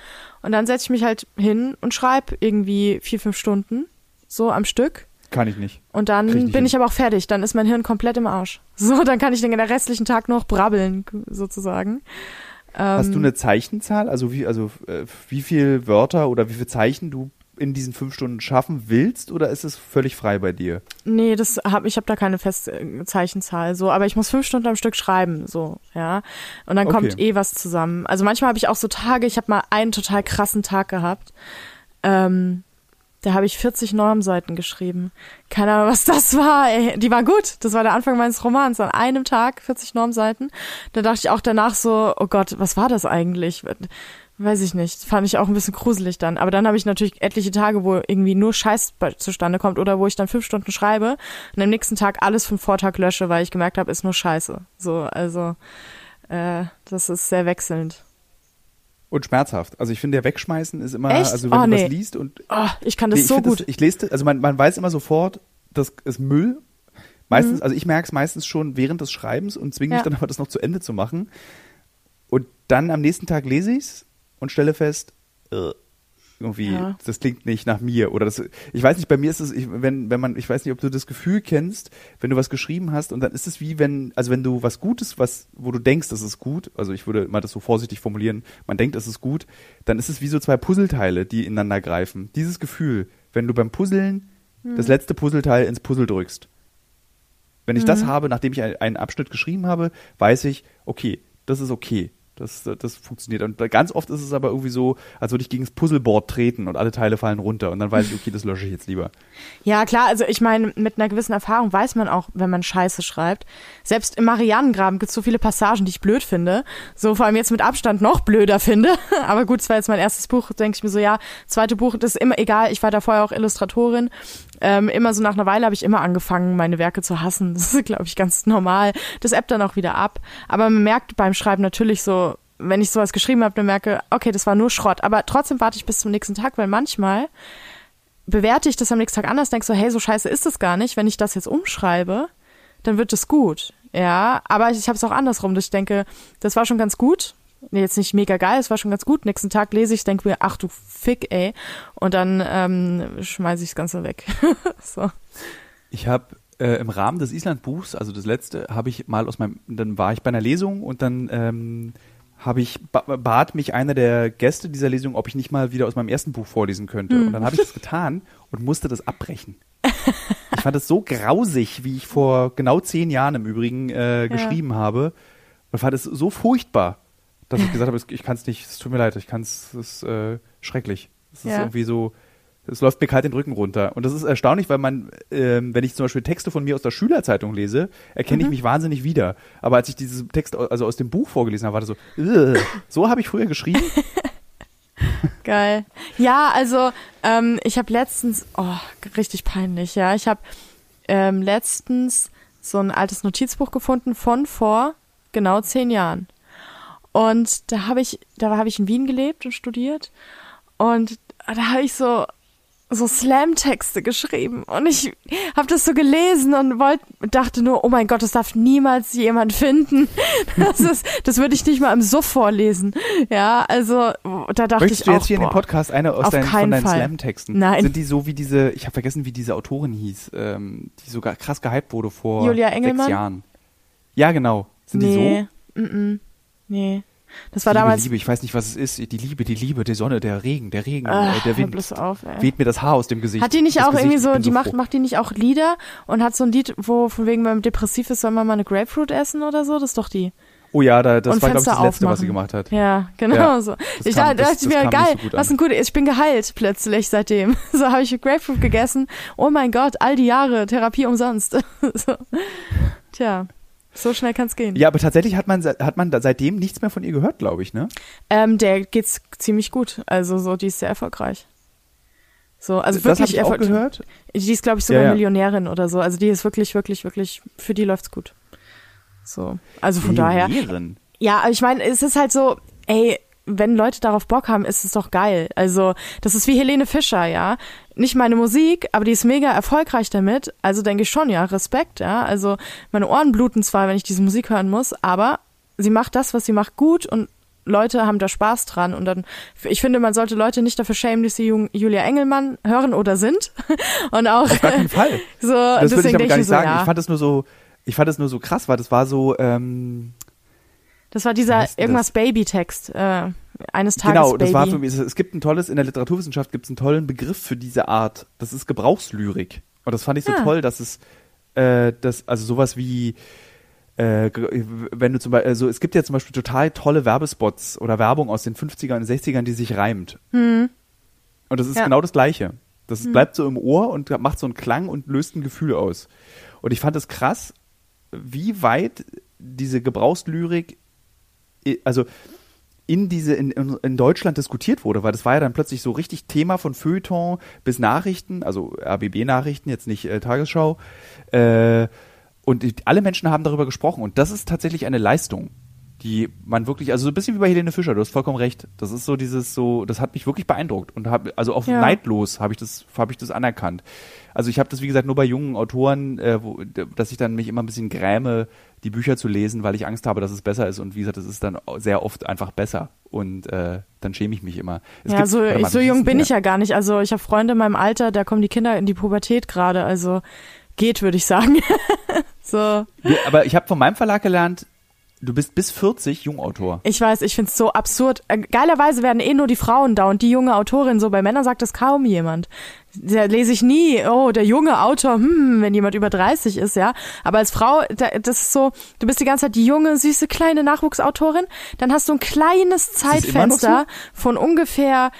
Und dann setze ich mich halt hin und schreibe irgendwie vier, fünf Stunden. So am Stück. Kann ich nicht. Und dann ich bin hin. ich aber auch fertig. Dann ist mein Hirn komplett im Arsch. So, dann kann ich den restlichen Tag noch brabbeln, sozusagen. Hast Ähm, du eine Zeichenzahl? Also wie, also äh, wie viel Wörter oder wie viel Zeichen du in diesen fünf Stunden schaffen willst oder ist es völlig frei bei dir? Nee, das hab, ich habe da keine feste äh, Zeichenzahl, so, aber ich muss fünf Stunden am Stück schreiben, so, ja. Und dann Okay. kommt eh was zusammen. Also manchmal habe ich auch so Tage, ich habe mal einen total krassen Tag gehabt. Ähm, da habe ich 40 Normseiten geschrieben. Keine Ahnung, was das war. Ey. Die war gut. Das war der Anfang meines Romans. An einem Tag 40 Normseiten. Da dachte ich auch danach so, oh Gott, was war das eigentlich? weiß ich nicht, fand ich auch ein bisschen gruselig dann. Aber dann habe ich natürlich etliche Tage, wo irgendwie nur Scheiß zustande kommt oder wo ich dann fünf Stunden schreibe und am nächsten Tag alles vom Vortag lösche, weil ich gemerkt habe, ist nur Scheiße. So, also äh, das ist sehr wechselnd. Und schmerzhaft. Also ich finde, der Wegschmeißen ist immer, Echt? also wenn Oh, du nee. was liest und Oh, ich kann das Nee, so gut. Das, ich lese, also man, man weiß immer sofort, das ist Müll. Meistens, Mhm. also ich merke es meistens schon während des Schreibens und zwinge mich Ja. dann aber, das noch zu Ende zu machen. Und dann am nächsten Tag lese ich es und stelle fest, äh, irgendwie, Ja. das klingt nicht nach mir. Oder das, ich weiß nicht, bei mir ist es, ich, wenn, wenn man, ich weiß nicht, ob du das Gefühl kennst, wenn du was geschrieben hast und dann ist es wie wenn, also wenn du was Gutes, was, wo du denkst, das ist gut, also ich würde mal das so vorsichtig formulieren, man denkt, es ist gut, dann ist es wie so zwei Puzzleteile, die ineinander greifen. Dieses Gefühl, wenn du beim Puzzeln das letzte Puzzleteil ins Puzzle drückst. Wenn ich das habe, nachdem ich ein- einen Abschnitt geschrieben habe, weiß ich, okay, das ist okay. Das, das funktioniert. Und ganz oft ist es aber irgendwie so, als würde ich gegen das Puzzleboard treten und alle Teile fallen runter. Und dann weiß ich, okay, das lösche ich jetzt lieber. Ja, klar, also ich meine, mit einer gewissen Erfahrung weiß man auch, wenn man Scheiße schreibt. Selbst im Marianengraben gibt es so viele Passagen, die ich blöd finde. So vor allem jetzt mit Abstand noch blöder finde. Aber gut, es war jetzt mein erstes Buch, denke ich mir so, ja, zweite Buch, das ist immer egal. Ich war da vorher auch Illustratorin. Ähm, immer so nach einer Weile habe ich immer angefangen, meine Werke zu hassen. Das ist, glaube ich, ganz normal. Das ebbt dann auch wieder ab. Aber man merkt beim Schreiben natürlich so, wenn ich sowas geschrieben habe, dann merke, okay, das war nur Schrott. Aber trotzdem warte ich bis zum nächsten Tag, weil manchmal bewerte ich das am nächsten Tag anders, denke so, hey, so scheiße ist es gar nicht. Wenn ich das jetzt umschreibe, dann wird es gut. Ja, aber ich habe es auch andersrum, ich denke, das war schon ganz gut. Jetzt nicht mega geil, es war schon ganz gut. Nächsten Tag lese ich, denke mir, ach du Fick, ey. Und dann ähm, schmeiße ich das Ganze weg. so. Ich habe äh, im Rahmen des Island-Buchs, also das letzte, habe ich mal aus meinem, dann war ich bei einer Lesung und dann ähm, habe ich ba bat mich einer der Gäste dieser Lesung, ob ich nicht mal wieder aus meinem ersten Buch vorlesen könnte. Und dann habe ich das getan und musste das abbrechen. Ich fand es so grausig, wie ich vor genau zehn Jahren im Übrigen äh, geschrieben habe. Und fand es so furchtbar, dass ich gesagt habe, ich kann es nicht, es tut mir leid, ich kann es, es ist äh, schrecklich. Es ist Ja. irgendwie so, es läuft mir kalt den Rücken runter. Und das ist erstaunlich, weil man, ähm, wenn ich zum Beispiel Texte von mir aus der Schülerzeitung lese, erkenne ich mich wahnsinnig wieder. Aber als ich diesen Text also aus dem Buch vorgelesen habe, war das so, "Ugh, so habe ich früher geschrieben. Geil. Ja, also ähm, ich habe letztens, oh, richtig peinlich, ja. Ich habe ähm, letztens so ein altes Notizbuch gefunden von vor genau zehn Jahren. Und da habe ich, da habe ich in Wien gelebt und studiert. Und da habe ich so so Slam-Texte geschrieben und ich habe das so gelesen und wollt, dachte nur, oh mein Gott, das darf niemals jemand finden. Das ist, das würde ich nicht mal im Suff vorlesen. Ja, also da dachte Möchtest ich du auch, jetzt hier in dem boah. Podcast eine aus deinen, von deinen. Slam-Texten? Nein. Sind die so wie diese, ich habe vergessen, wie diese Autorin hieß, ähm, die sogar krass gehypt wurde vor Julia Engelmann? sechs Jahren. Ja, genau. Sind die nee, so? mm -mm, nee. Das war Liebe, damals. Liebe, ich weiß nicht, was es ist. Die Liebe, die Liebe, die Sonne, der Regen, der Regen, Ah, äh, der Wind. bloß auf, ey. Weht mir das Haar aus dem Gesicht. Hat die nicht Das auch Gesicht, irgendwie so, die macht, froh. macht die nicht auch Lieder und hat so ein Lied, wo von wegen, wenn man depressiv ist, soll man mal eine Grapefruit essen oder so? Das ist doch die. Oh ja, da, das und war, glaube ich, das Letzte, was sie gemacht hat. Ja, genau Ja, so. das Ich kam- dachte, das- das mir, geil, so was ein gut, ich bin geheilt plötzlich seitdem. So habe ich Grapefruit gegessen. Oh mein Gott, all die Jahre, Therapie umsonst. so. Tja, so schnell kann's gehen. Ja, aber tatsächlich hat man, hat man seitdem nichts mehr von ihr gehört, glaube ich, ne? Ähm, der geht's ziemlich gut. Also so, die ist sehr erfolgreich. So, also das wirklich ich auch erfolgreich. gehört. Die ist, glaube ich, sogar Ja, ja. Millionärin oder so. Also die ist wirklich, wirklich, wirklich, für die läuft's gut. So. Also von daher. Millionärin. Ja, aber ich meine, es ist halt so, ey, wenn Leute darauf Bock haben, ist es doch geil. Also, das ist wie Helene Fischer, ja. Nicht meine Musik, aber die ist mega erfolgreich damit. Also denke ich schon, ja, Respekt, ja. Also, meine Ohren bluten zwar, wenn ich diese Musik hören muss, aber sie macht das, was sie macht, gut und Leute haben da Spaß dran. Und dann, ich finde, man sollte Leute nicht dafür schämen, dass sie Julia Engelmann hören oder sind. Und auch Auf gar keinen Fall. so, Das würde ich denke gar ich nicht so, sagen. ja. Ich fand das nur so, ich fand das nur so krass, weil das war so, ähm, Das war dieser irgendwas Baby-Text. Äh, eines Tages genau, Baby. das war für mich, es gibt ein tolles, in der Literaturwissenschaft gibt es einen tollen Begriff für diese Art. Das ist Gebrauchslyrik. Und das fand ich so Ah. toll, dass es, äh, das, also sowas wie, äh, wenn du zum Beispiel, also es gibt ja zum Beispiel total tolle Werbespots oder Werbung aus den 50ern und 60ern, die sich reimt. Und das ist Ja. genau das Gleiche. Das bleibt so im Ohr und macht so einen Klang und löst ein Gefühl aus. Und ich fand es krass, wie weit diese Gebrauchslyrik, also in diese in, in, Deutschland diskutiert wurde, weil das war ja dann plötzlich so richtig Thema von Feuilleton bis Nachrichten, also RBB-Nachrichten, jetzt nicht äh, Tagesschau. Äh, und die, alle Menschen haben darüber gesprochen und das ist tatsächlich eine Leistung, die man wirklich, also so ein bisschen wie bei Helene Fischer, du hast vollkommen recht. Das ist so dieses so, das hat mich wirklich beeindruckt und habe also auch Ja. neidlos habe ich das habe ich das anerkannt. Also ich habe das wie gesagt nur bei jungen Autoren, äh, wo, dass ich dann mich immer ein bisschen gräme, die Bücher zu lesen, weil ich Angst habe, dass es besser ist und wie gesagt, es ist dann sehr oft einfach besser und äh, dann schäme ich mich immer. Es ja, gibt- so, warte ich, mal, so jung bin ich ja gar nicht. Also ich habe Freunde in meinem Alter, da kommen die Kinder in die Pubertät gerade. Also geht, würde ich sagen. so. Ja, aber ich habe von meinem Verlag gelernt, du bist bis 40 Jungautor. Ich weiß, ich find's so absurd. Äh, Geilerweise werden eh nur die Frauen da und die junge Autorin. So bei Männern sagt das kaum jemand. Da lese ich nie, oh, der junge Autor, hm, wenn jemand über 30 ist, ja. Aber als Frau, da, das ist so, du bist die ganze Zeit die junge, süße, kleine Nachwuchsautorin. Dann hast du ein kleines Zeitfenster von ungefähr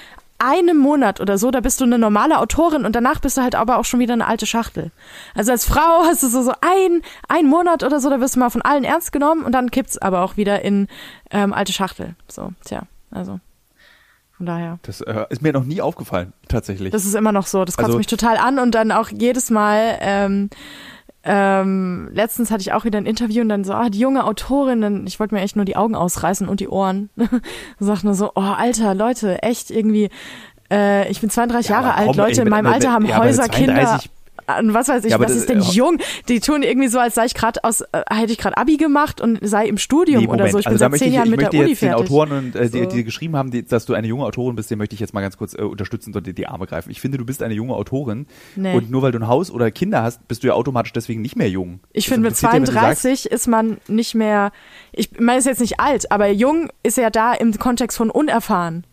einem Monat oder so, da bist du eine normale Autorin und danach bist du halt aber auch schon wieder eine alte Schachtel. Also als Frau hast du so, so ein, ein Monat oder so, da wirst du mal von allen ernst genommen und dann kippt's aber auch wieder in ähm, alte Schachtel. So, tja, also von daher. Das äh, ist mir noch nie aufgefallen, tatsächlich. Das ist immer noch so, das kotzt Also- mich total an und dann auch jedes Mal, ähm, ähm, letztens hatte ich auch wieder ein Interview und dann so, ah, die junge Autorin, dann, ich wollte mir echt nur die Augen ausreißen und die Ohren. Sagt nur so, oh, Alter, Leute, echt irgendwie, äh, ich bin 32 Ja, Jahre alt, komm, Leute in meinem Alter haben Häuser, Kinder. 32 Und was weiß ich, Ja, was das- ist denn äh, jung? Die tun irgendwie so, als sei ich gerade aus, äh, hätte ich gerade Abi gemacht und sei im Studium Nee, oder so. Ich bin also da seit zehn ich, Jahren mit der Uni jetzt den fertig. Autoren und äh, die, So. die geschrieben haben, die, dass du eine junge Autorin bist, den möchte ich jetzt mal ganz kurz äh, unterstützend unter die Arme greifen. Ich finde, du bist eine junge Autorin Nee. und nur weil du ein Haus oder Kinder hast, bist du ja automatisch deswegen nicht mehr jung. Ich finde, mit impliziert ja, wenn du sagst, 32 ist man nicht mehr, ich meine, ist jetzt nicht alt, aber jung ist ja da im Kontext von unerfahren.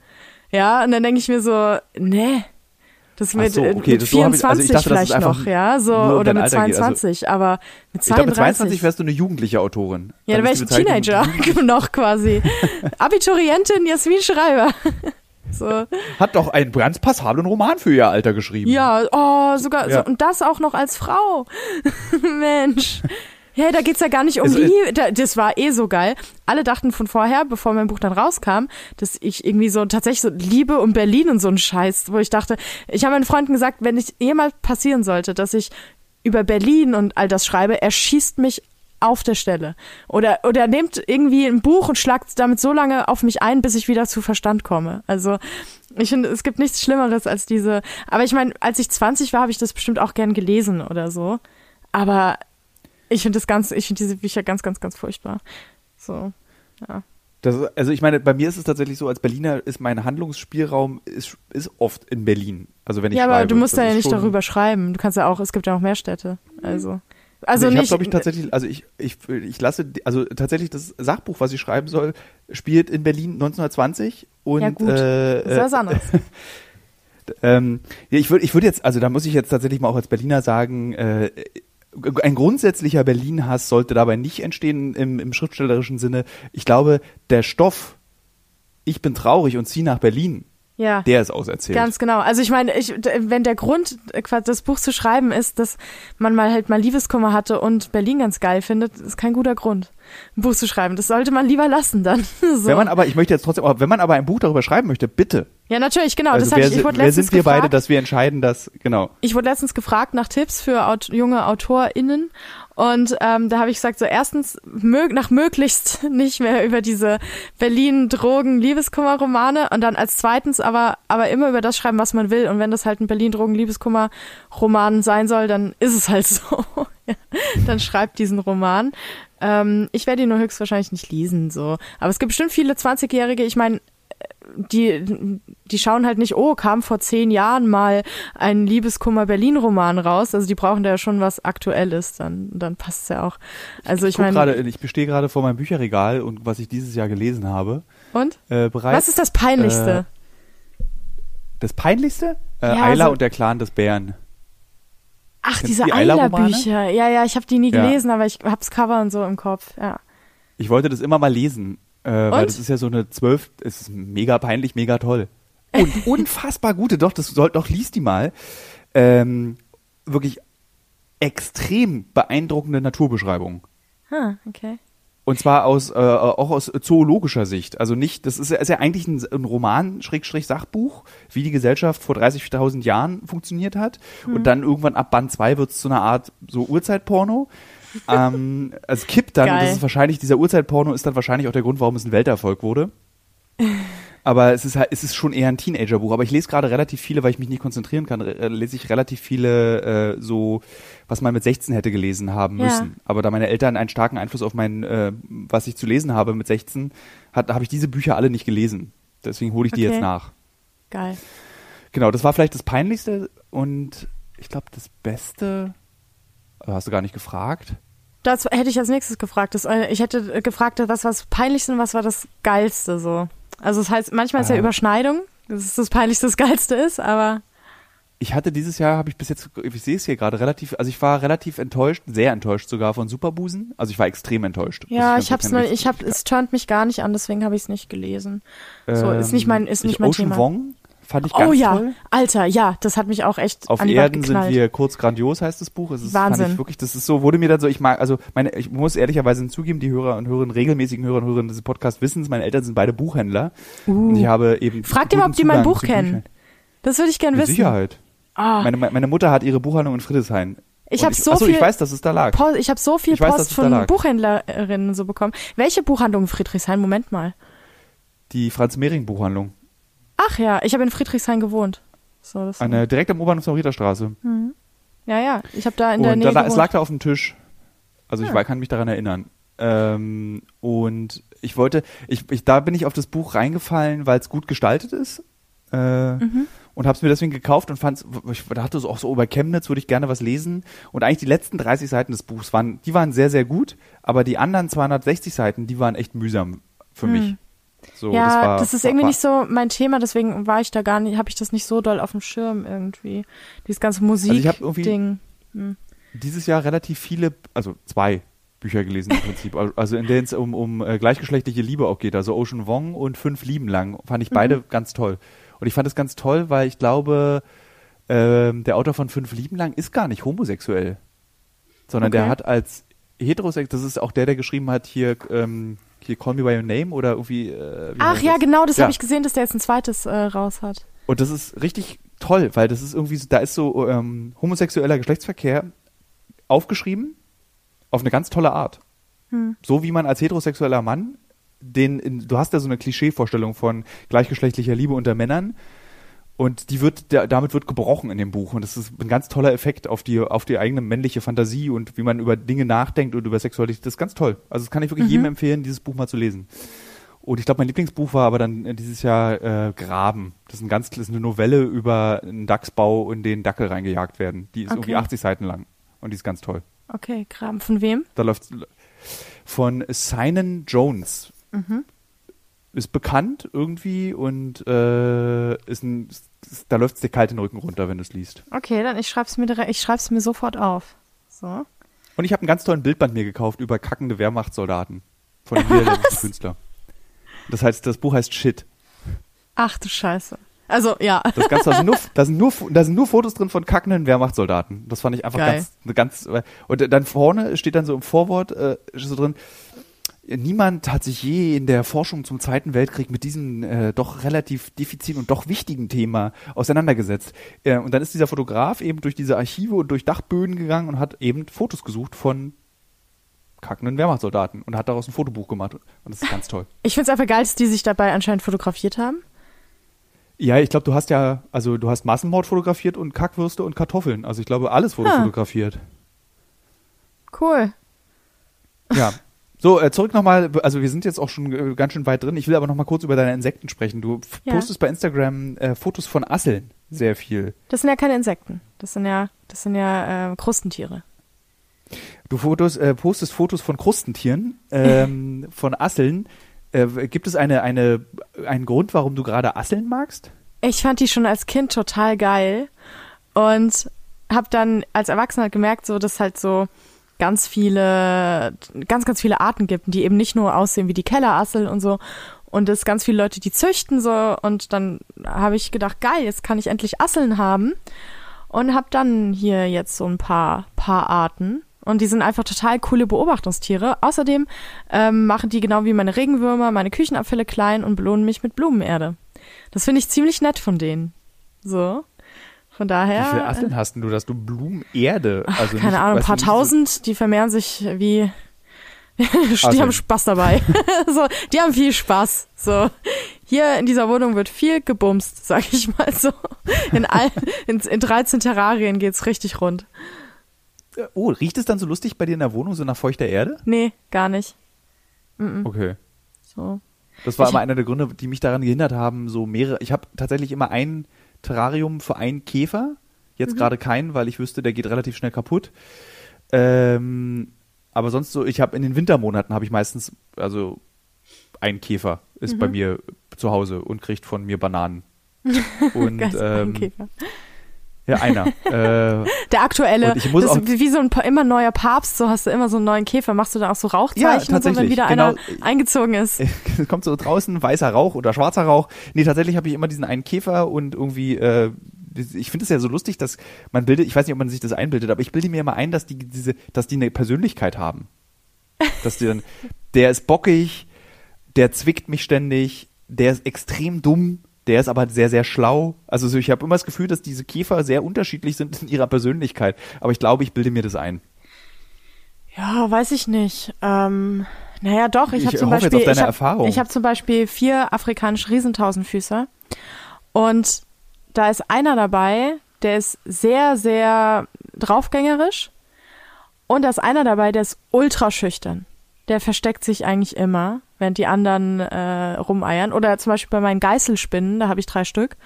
Ja, und dann denke ich mir so, nee. Das mit, so, äh, okay, mit das so hab ich- 24 also ich dachte, vielleicht noch, ja, so, oder mit Alter geht, also 22, aber mit Ich glaube, mit 32. 22 wärst du eine jugendliche Autorin. ja, da wäre ich ein Teenager noch quasi. Abiturientin Jasmin Schreiber. so. Hat doch einen ganz passablen Roman für ihr Alter geschrieben. Ja, oh, sogar, Ja. So, und das auch noch als Frau. Mensch. Ja, da geht's ja gar nicht um Also, die, da, das war eh so geil. Alle dachten von vorher, bevor mein Buch dann rauskam, dass ich irgendwie so tatsächlich so Liebe und Berlin und so ein Scheiß, wo ich dachte, ich habe meinen Freunden gesagt, wenn es jemals passieren sollte, dass ich über Berlin und all das schreibe, er schießt mich auf der Stelle. Oder, oder nehmt irgendwie ein Buch und schlagt damit so lange auf mich ein, bis ich wieder zu Verstand komme. Also, ich finde, es gibt nichts Schlimmeres als diese. Aber ich meine, als ich 20 war, habe ich das bestimmt auch gern gelesen oder so. Aber ich finde das ganz, ich finde diese Bücher ganz, ganz, ganz furchtbar. So, ja. Das, also ich meine, bei mir ist es tatsächlich so, als Berliner ist mein Handlungsspielraum ist, ist oft in Berlin. Also wenn ich Ja, schreibe. aber du musst da ja nicht darüber schreiben. Du kannst ja auch, es gibt ja auch mehr Städte. Also, also ich habe nicht. glaube ich tatsächlich, also ich, ich, ich lasse, also tatsächlich das Sachbuch, was ich schreiben soll, spielt in Berlin 1920 und Ja, gut. Äh, das ist was anderes. Ähm, ja, ich würde ich würde jetzt, also da muss ich jetzt tatsächlich mal auch als Berliner sagen, äh, ein grundsätzlicher Berlin-Hass sollte dabei nicht entstehen im, im schriftstellerischen Sinne. Ich glaube, der Stoff, ich bin traurig und ziehe nach Berlin, Ja. der ist auserzählt. Ganz genau. Also ich meine, ich, wenn der Grund, äh, das Buch zu schreiben ist, dass man mal halt mal Liebeskummer hatte und Berlin ganz geil findet, ist kein guter Grund, ein Buch zu schreiben. Das sollte man lieber lassen dann. so. Wenn man aber, ich möchte jetzt trotzdem, wenn man aber ein Buch darüber schreiben möchte, bitte. Ja, natürlich, genau. also das wer, ich, ich wurde wer letztens sind wir gefragt, beide, dass wir entscheiden, dass, genau. ich wurde letztens gefragt nach Tipps für Aut junge AutorInnen und ähm, da habe ich gesagt, so erstens mög nach möglichst nicht mehr über diese Berlin-Drogen-Liebeskummer-Romane und dann als zweitens aber, aber immer über das schreiben, was man will und wenn das halt ein Berlin-Drogen-Liebeskummer-Roman sein soll, dann ist es halt so. Dann schreibt diesen Roman. Ähm, ich werde ihn nur höchstwahrscheinlich nicht lesen, so. Aber es gibt bestimmt viele 20-Jährige, ich meine, die, die schauen halt nicht, oh, kam vor zehn Jahren mal ein Liebeskummer-Berlin-Roman raus. Also die brauchen da ja schon was Aktuelles, dann, dann passt es ja auch. Also ich, Ich, meine, gerade, ich bestehe gerade vor meinem Bücherregal und was ich dieses Jahr gelesen habe, und? äh, bereits. Was ist das Peinlichste? das Peinlichste? Äh, Ja, Ayla so- und der Clan des Bären. Ach, kennst diese die? Ayla-Bücher. Ja, ja, ich habe die nie Ja. gelesen, aber ich hab's Cover und so im Kopf, ja. Ich wollte das immer mal lesen, äh, weil das ist ja so eine zwölf, es ist mega peinlich, mega toll. Und unfassbar gute, doch, das soll, doch, liest die mal. Ähm, wirklich extrem beeindruckende Naturbeschreibung. Ah, okay. Und zwar aus äh, auch aus zoologischer Sicht. Also nicht, das ist, ja- ist ja eigentlich ein, ein Roman, Schrägstrich Sachbuch, wie die Gesellschaft vor 30.000 Jahren funktioniert hat. Und dann irgendwann ab Band 2 wird es zu einer Art so Urzeitporno. ähm, es kippt dann, und Geil. das ist wahrscheinlich, dieser Urzeitporno ist dann wahrscheinlich auch der Grund, warum es ein Welterfolg wurde. Aber es ist halt, es ist schon eher ein Teenagerbuch. Aber ich lese gerade relativ viele, weil ich mich nicht konzentrieren kann, äh, lese ich relativ viele äh, so, was man mit 16 hätte gelesen haben Ja. müssen. Aber da meine Eltern einen starken Einfluss auf mein, äh, was ich zu lesen habe mit 16, hat, habe ich diese Bücher alle nicht gelesen. Deswegen hole ich die Okay. jetzt nach. Geil. Genau, das war vielleicht das Peinlichste und ich glaube das Beste. Hast du gar nicht gefragt? Das hätte ich als nächstes gefragt. Das, äh, ich hätte gefragt, was war das Peinlichste und was war das Geilste so. Also das heißt, manchmal ist ja Ah. Überschneidung, dass es das Peinlichste das Geilste ist, aber Ich hatte dieses Jahr, habe ich bis jetzt, ich sehe es hier gerade relativ, also ich war relativ enttäuscht, sehr enttäuscht sogar von Superbusen. Also ich war extrem enttäuscht. ja, ganz ich hab's sagen. ich hab, es turnt mich gar nicht an, deswegen habe ich es nicht gelesen. So, Ähm, ist nicht mein, ist nicht ich, mein Ocean Thema. Wong fand ich ganz oh ja, toll. Alter, ja, das hat mich auch echt Auf an die Erden sind wir kurz grandios, heißt das Buch. Es ist, Fand Wahnsinn. ich wirklich, das ist so, wurde mir dann so, ich mag, also meine, ich muss ehrlicherweise zugeben, die Hörer und Hörerinnen, regelmäßigen Hörer und Hörerinnen dieses Podcasts wissen es, meine Eltern sind beide Buchhändler. Und ich habe eben. Uh. Frag dir mal, ob die mein Buch kennen. Das würde ich gern Mit wissen. Sicherheit. Ah, Meine, meine Mutter hat ihre Buchhandlung in Friedrichshain. ich habe so achso, viel ich weiß, dass es da lag. Post, ich habe so viel Ich Post von. Buchhändlerinnen so bekommen. Welche Buchhandlung in Friedrichshain? Moment mal. Die Franz-Mehring-Buchhandlung. Ach ja, ich habe in Friedrichshain gewohnt. So, Eine, direkt am U-Bahnhof Riederstraße. ja, ja, ich habe da in der und Nähe da, es lag da auf dem Tisch. Also ich Ah. war- kann mich daran erinnern. Ähm, und ich wollte, ich, ich, da bin ich auf das Buch reingefallen, weil es gut gestaltet ist. Äh, Mhm. Und habe es mir deswegen gekauft und fand, ich dachte so auch so über Chemnitz würde ich gerne was lesen. Und eigentlich die letzten 30 Seiten des Buchs waren, die waren sehr, sehr gut, aber die anderen 260 Seiten, die waren echt mühsam für mich. So, Hm. ja, das, war, das ist irgendwie war, nicht so mein Thema, deswegen war ich da gar nicht, habe ich das nicht so doll auf dem Schirm irgendwie. Dieses ganze Also ich hab irgendwie- Musik-Ding. dieses Jahr relativ viele, also zwei Bücher gelesen im Prinzip, also in denen es um, um äh, gleichgeschlechtliche Liebe auch geht, also Ocean Wong und Fünf Lieben lang, fand ich beide ganz toll. Und ich fand es ganz toll, weil ich glaube, ähm, der Autor von Fünf Lieben lang ist gar nicht homosexuell, sondern der Okay. hat als heterosexuell, das ist auch der, der geschrieben hat hier, ähm, hier Call Me By Your Name oder irgendwie. Äh, Ach ja, das? genau, das Ja. habe ich gesehen, dass der jetzt ein zweites äh, raus hat. Und das ist richtig toll, weil das ist irgendwie, so- da ist so ähm, homosexueller Geschlechtsverkehr aufgeschrieben auf eine ganz tolle Art. So wie man als heterosexueller Mann den, in, du hast ja so eine Klischeevorstellung von gleichgeschlechtlicher Liebe unter Männern und die wird, der, damit wird gebrochen in dem Buch und das ist ein ganz toller Effekt auf die, auf die eigene männliche Fantasie und wie man über Dinge nachdenkt und über Sexualität. Das ist ganz toll. Also das kann ich wirklich jedem empfehlen, dieses Buch mal zu lesen. Und ich glaube, mein Lieblingsbuch war aber dann äh, dieses Jahr äh, Graben. Das ist, ein ganz, das ist eine Novelle über einen Dachsbau, in den Dackel reingejagt werden. Die ist Okay. irgendwie 80 Seiten lang. Und die ist ganz toll. Okay, Kram. Von wem? Da läuft von Sinan Jones. Mhm. Ist bekannt irgendwie und äh, ist ein, ist, da läuft es dir kalt den Rücken runter, wenn du es liest. Okay, dann ich schreib's mir direkt, ich schreib's mir sofort auf. So. Und ich habe einen ganz tollen Bildband mir gekauft über kackende Wehrmachtssoldaten von einem niederländischen Künstler. Das heißt, das Buch heißt Shit. Ach du Scheiße. Also, ja. Das Ganze, da sind nur, da sind nur, da sind nur Fotos drin von kackenden Wehrmachtssoldaten. Das fand ich einfach Geil. ganz, ganz, und dann vorne steht dann so im Vorwort, äh, so drin, niemand hat sich je in der Forschung zum Zweiten Weltkrieg mit diesem äh, doch relativ diffizilen und doch wichtigen Thema auseinandergesetzt. Äh, und dann ist dieser Fotograf eben durch diese Archive und durch Dachböden gegangen und hat eben Fotos gesucht von kackenden Wehrmachtssoldaten und hat daraus ein Fotobuch gemacht. Und das ist ganz toll. Ich find's einfach geil, dass die sich dabei anscheinend fotografiert haben. Ja, ich glaube, du hast ja, also du hast Massenmord fotografiert und Kackwürste und Kartoffeln. Also ich glaube, alles wurde Ah. fotografiert. Cool. Ja. So, äh, zurück nochmal, also wir sind jetzt auch schon äh, ganz schön weit drin. Ich will aber nochmal kurz über deine Insekten sprechen. Du Ja. postest bei Instagram äh, Fotos von Asseln sehr viel. Das sind ja keine Insekten. Das sind ja, das sind ja äh, Krustentiere. Du Fotos, äh, postest Fotos von Krustentieren, ähm, von Asseln. Äh, gibt es eine, eine, einen Grund, warum du gerade Asseln magst? Ich fand die schon als Kind total geil und habe dann als Erwachsener gemerkt, so dass halt so ganz viele, ganz ganz viele Arten gibt, die eben nicht nur aussehen wie die Kellerassel und so und es ganz viele Leute, die züchten so und dann habe ich gedacht, geil, jetzt kann ich endlich Asseln haben und habe dann hier jetzt so ein paar paar Arten Und die sind einfach total coole Beobachtungstiere. Außerdem ähm, machen die genau wie meine Regenwürmer meine Küchenabfälle klein und belohnen mich mit Blumenerde. Das finde ich ziemlich nett von denen. So. Von daher. Wie viele Asseln hast denn du, dass du Blumenerde? Also keine nicht, Ahnung, ein paar du, tausend, die vermehren sich wie. die Also- haben Spaß dabei. so, die haben viel Spaß. So, hier in dieser Wohnung wird viel gebumst, sag ich mal so. In, all, in, in 13 Terrarien geht's richtig rund. Oh, riecht es dann so lustig bei dir in der Wohnung, so nach feuchter Erde? Nee, gar nicht. Okay. So. Das war Ich- immer einer der Gründe, die mich daran gehindert haben, so mehrere. Ich habe tatsächlich immer ein Terrarium für einen Käfer. Jetzt gerade keinen, weil ich wüsste, der geht relativ schnell kaputt. Ähm, aber sonst so, ich habe in den Wintermonaten habe ich meistens, also ein Käfer ist bei mir zu Hause und kriegt von mir Bananen. Und ähm, Käfer. Ja, einer. äh, Der aktuelle, ich muss das auch- wie so ein immer neuer Papst, so hast du immer so einen neuen Käfer. Machst du da auch so Rauchzeichen Ja, so, wenn wieder genau. einer eingezogen ist? es kommt so draußen weißer Rauch oder schwarzer Rauch. Nee, tatsächlich habe ich immer diesen einen Käfer und irgendwie, äh, ich finde es ja so lustig, dass man bildet, ich weiß nicht, ob man sich das einbildet, aber ich bilde mir immer ein, dass die diese, dass die eine Persönlichkeit haben. Dass die dann, der ist bockig, der zwickt mich ständig, der ist extrem dumm, der ist aber sehr, sehr schlau. Also so, ich habe immer das Gefühl, dass diese Käfer sehr unterschiedlich sind in ihrer Persönlichkeit. Aber ich glaube, ich bilde mir das ein. Ja, weiß ich nicht. Ähm, naja, doch, ich, Ich habe zum Beispiel, ich habe hab zum Beispiel vier afrikanische Riesentausendfüßer und da ist einer dabei, der ist sehr, sehr draufgängerisch und da ist einer dabei, der ist ultra schüchtern. Der versteckt sich eigentlich immer, während die anderen äh, rumeiern. Oder zum Beispiel bei meinen Geißelspinnen, da habe ich drei Stück.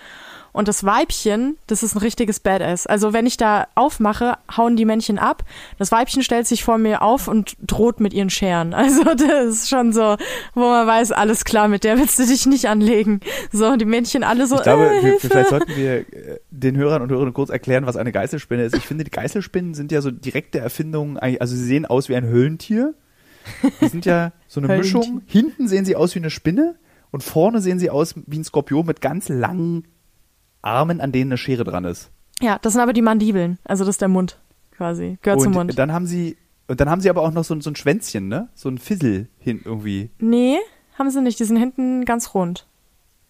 Und das Weibchen, das ist ein richtiges Badass. Also wenn ich da aufmache, hauen die Männchen ab. Das Weibchen stellt sich vor mir auf und droht mit ihren Scheren. Also das ist schon so, wo man weiß, alles klar, mit der willst du dich nicht anlegen. So, die Männchen alle so, Ich glaube, äh, wir, Hilfe. vielleicht sollten wir äh, den Hörern und Hörerinnen kurz erklären, was eine Geißelspinne ist. Ich finde, die Geißelspinnen sind ja so direkte Erfindungen, also sie sehen aus wie ein Höhlentier. Die sind ja so eine. Mischung. Hinten sehen sie aus wie eine Spinne und vorne sehen sie aus wie ein Skorpion mit ganz langen Armen, an denen eine Schere dran ist. Ja, das sind aber die Mandibeln. Also das ist der Mund quasi. Gehört zum und Mund. dann haben sie, und dann haben sie aber auch noch so, ein- so ein Schwänzchen, ne? So ein Fissel hin irgendwie. Nee, haben sie nicht. Die sind hinten ganz rund.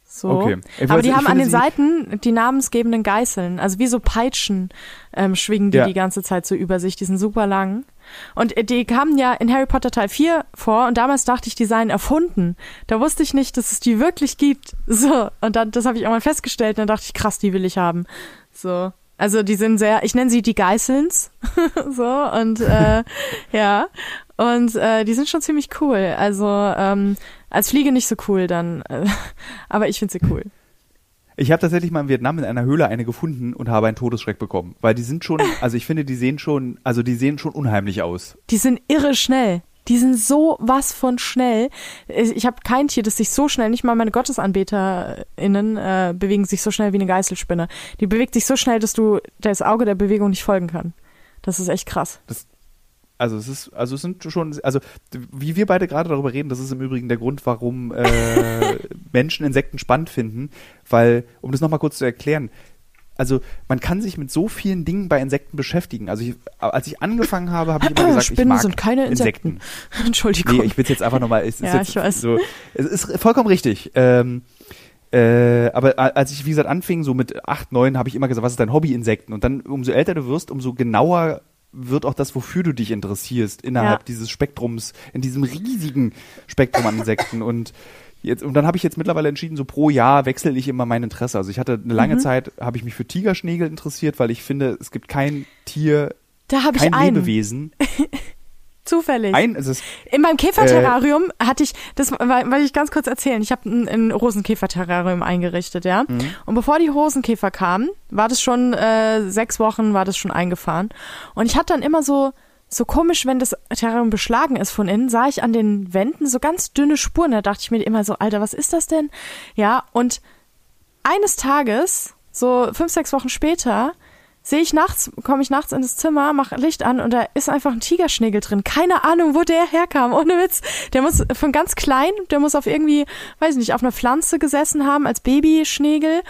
So. Okay. Ich Aber weiß- die haben an den Seiten die namensgebenden Geißeln. Also wie so Peitschen ähm, schwingen die Ja. die ganze Zeit so über sich. Die sind super lang. Und äh, die kamen ja in Harry Potter Teil 4 vor und damals dachte ich, die seien erfunden. Da wusste ich nicht, dass es die wirklich gibt. So. Und dann, das habe ich irgendwann festgestellt und dann dachte ich, krass, die will ich haben. So. Also die sind sehr, ich nenne sie die Geißelns. so. Und äh, ja. Und äh, die sind schon ziemlich cool. Also ähm, als Fliege nicht so cool dann. Äh, aber ich finde sie cool. Ich habe tatsächlich mal in Vietnam in einer Höhle eine gefunden und habe einen Todesschreck bekommen. Weil die sind schon, also ich finde, die sehen schon, also die sehen schon unheimlich aus. Die sind irre schnell. Die sind so was von schnell. Ich habe kein Tier, das sich so schnell, nicht mal meine GottesanbeterInnen äh, bewegen sich so schnell wie eine Geißelspinne. Die bewegt sich so schnell, dass du das Auge der Bewegung nicht folgen kann. Das ist echt krass. Also es ist, also es sind schon, also wie wir beide gerade darüber reden, das ist im Übrigen der Grund, warum äh, Menschen Insekten spannend finden, weil, um das nochmal kurz zu erklären, also man kann sich mit so vielen Dingen bei Insekten beschäftigen. Also ich, als ich angefangen habe, habe ich immer gesagt, ich Spinnen mag sind keine Insekten. Entschuldigung. Nee, ich will es jetzt einfach nochmal. Es ist Ja, ich weiß. So, es ist vollkommen richtig. Ähm, äh, aber als ich, wie gesagt, anfing, so mit acht, neun, habe ich immer gesagt, was ist dein Hobby, Insekten? Und dann, umso älter du wirst, umso genauer wird auch das, wofür du dich interessierst, innerhalb Ja. dieses Spektrums, in diesem riesigen Spektrum an Insekten. Und jetzt, und dann habe ich jetzt mittlerweile entschieden, so pro Jahr wechsle ich immer mein Interesse. Also ich hatte eine Mhm. lange Zeit, habe ich mich für Tigerschnägel interessiert, weil ich finde, es gibt kein Tier, da ich kein einen. Lebewesen. Zufällig. Ein, es ist, In meinem Äh, Käferterrarium hatte ich, das weil- wollte ich ganz kurz erzählen, ich habe ein, ein Rosenkäferterrarium eingerichtet, ja. Mhm. Und bevor die Rosenkäfer kamen, war das schon äh, sechs Wochen, war das schon eingefahren. Und ich hatte dann immer so, so komisch, wenn das Terrarium beschlagen ist von innen, sah ich an den Wänden so ganz dünne Spuren. Da dachte ich mir immer so, Alter, was ist das denn? Ja, und eines Tages, so fünf, sechs Wochen später, sehe ich nachts, komme ich nachts in das Zimmer, mache Licht an und da ist einfach ein Tigerschnägel drin. Keine Ahnung, wo der herkam, ohne Witz. Der muss von ganz klein, der muss auf irgendwie, weiß ich nicht, auf einer Pflanze gesessen haben als Babyschnägel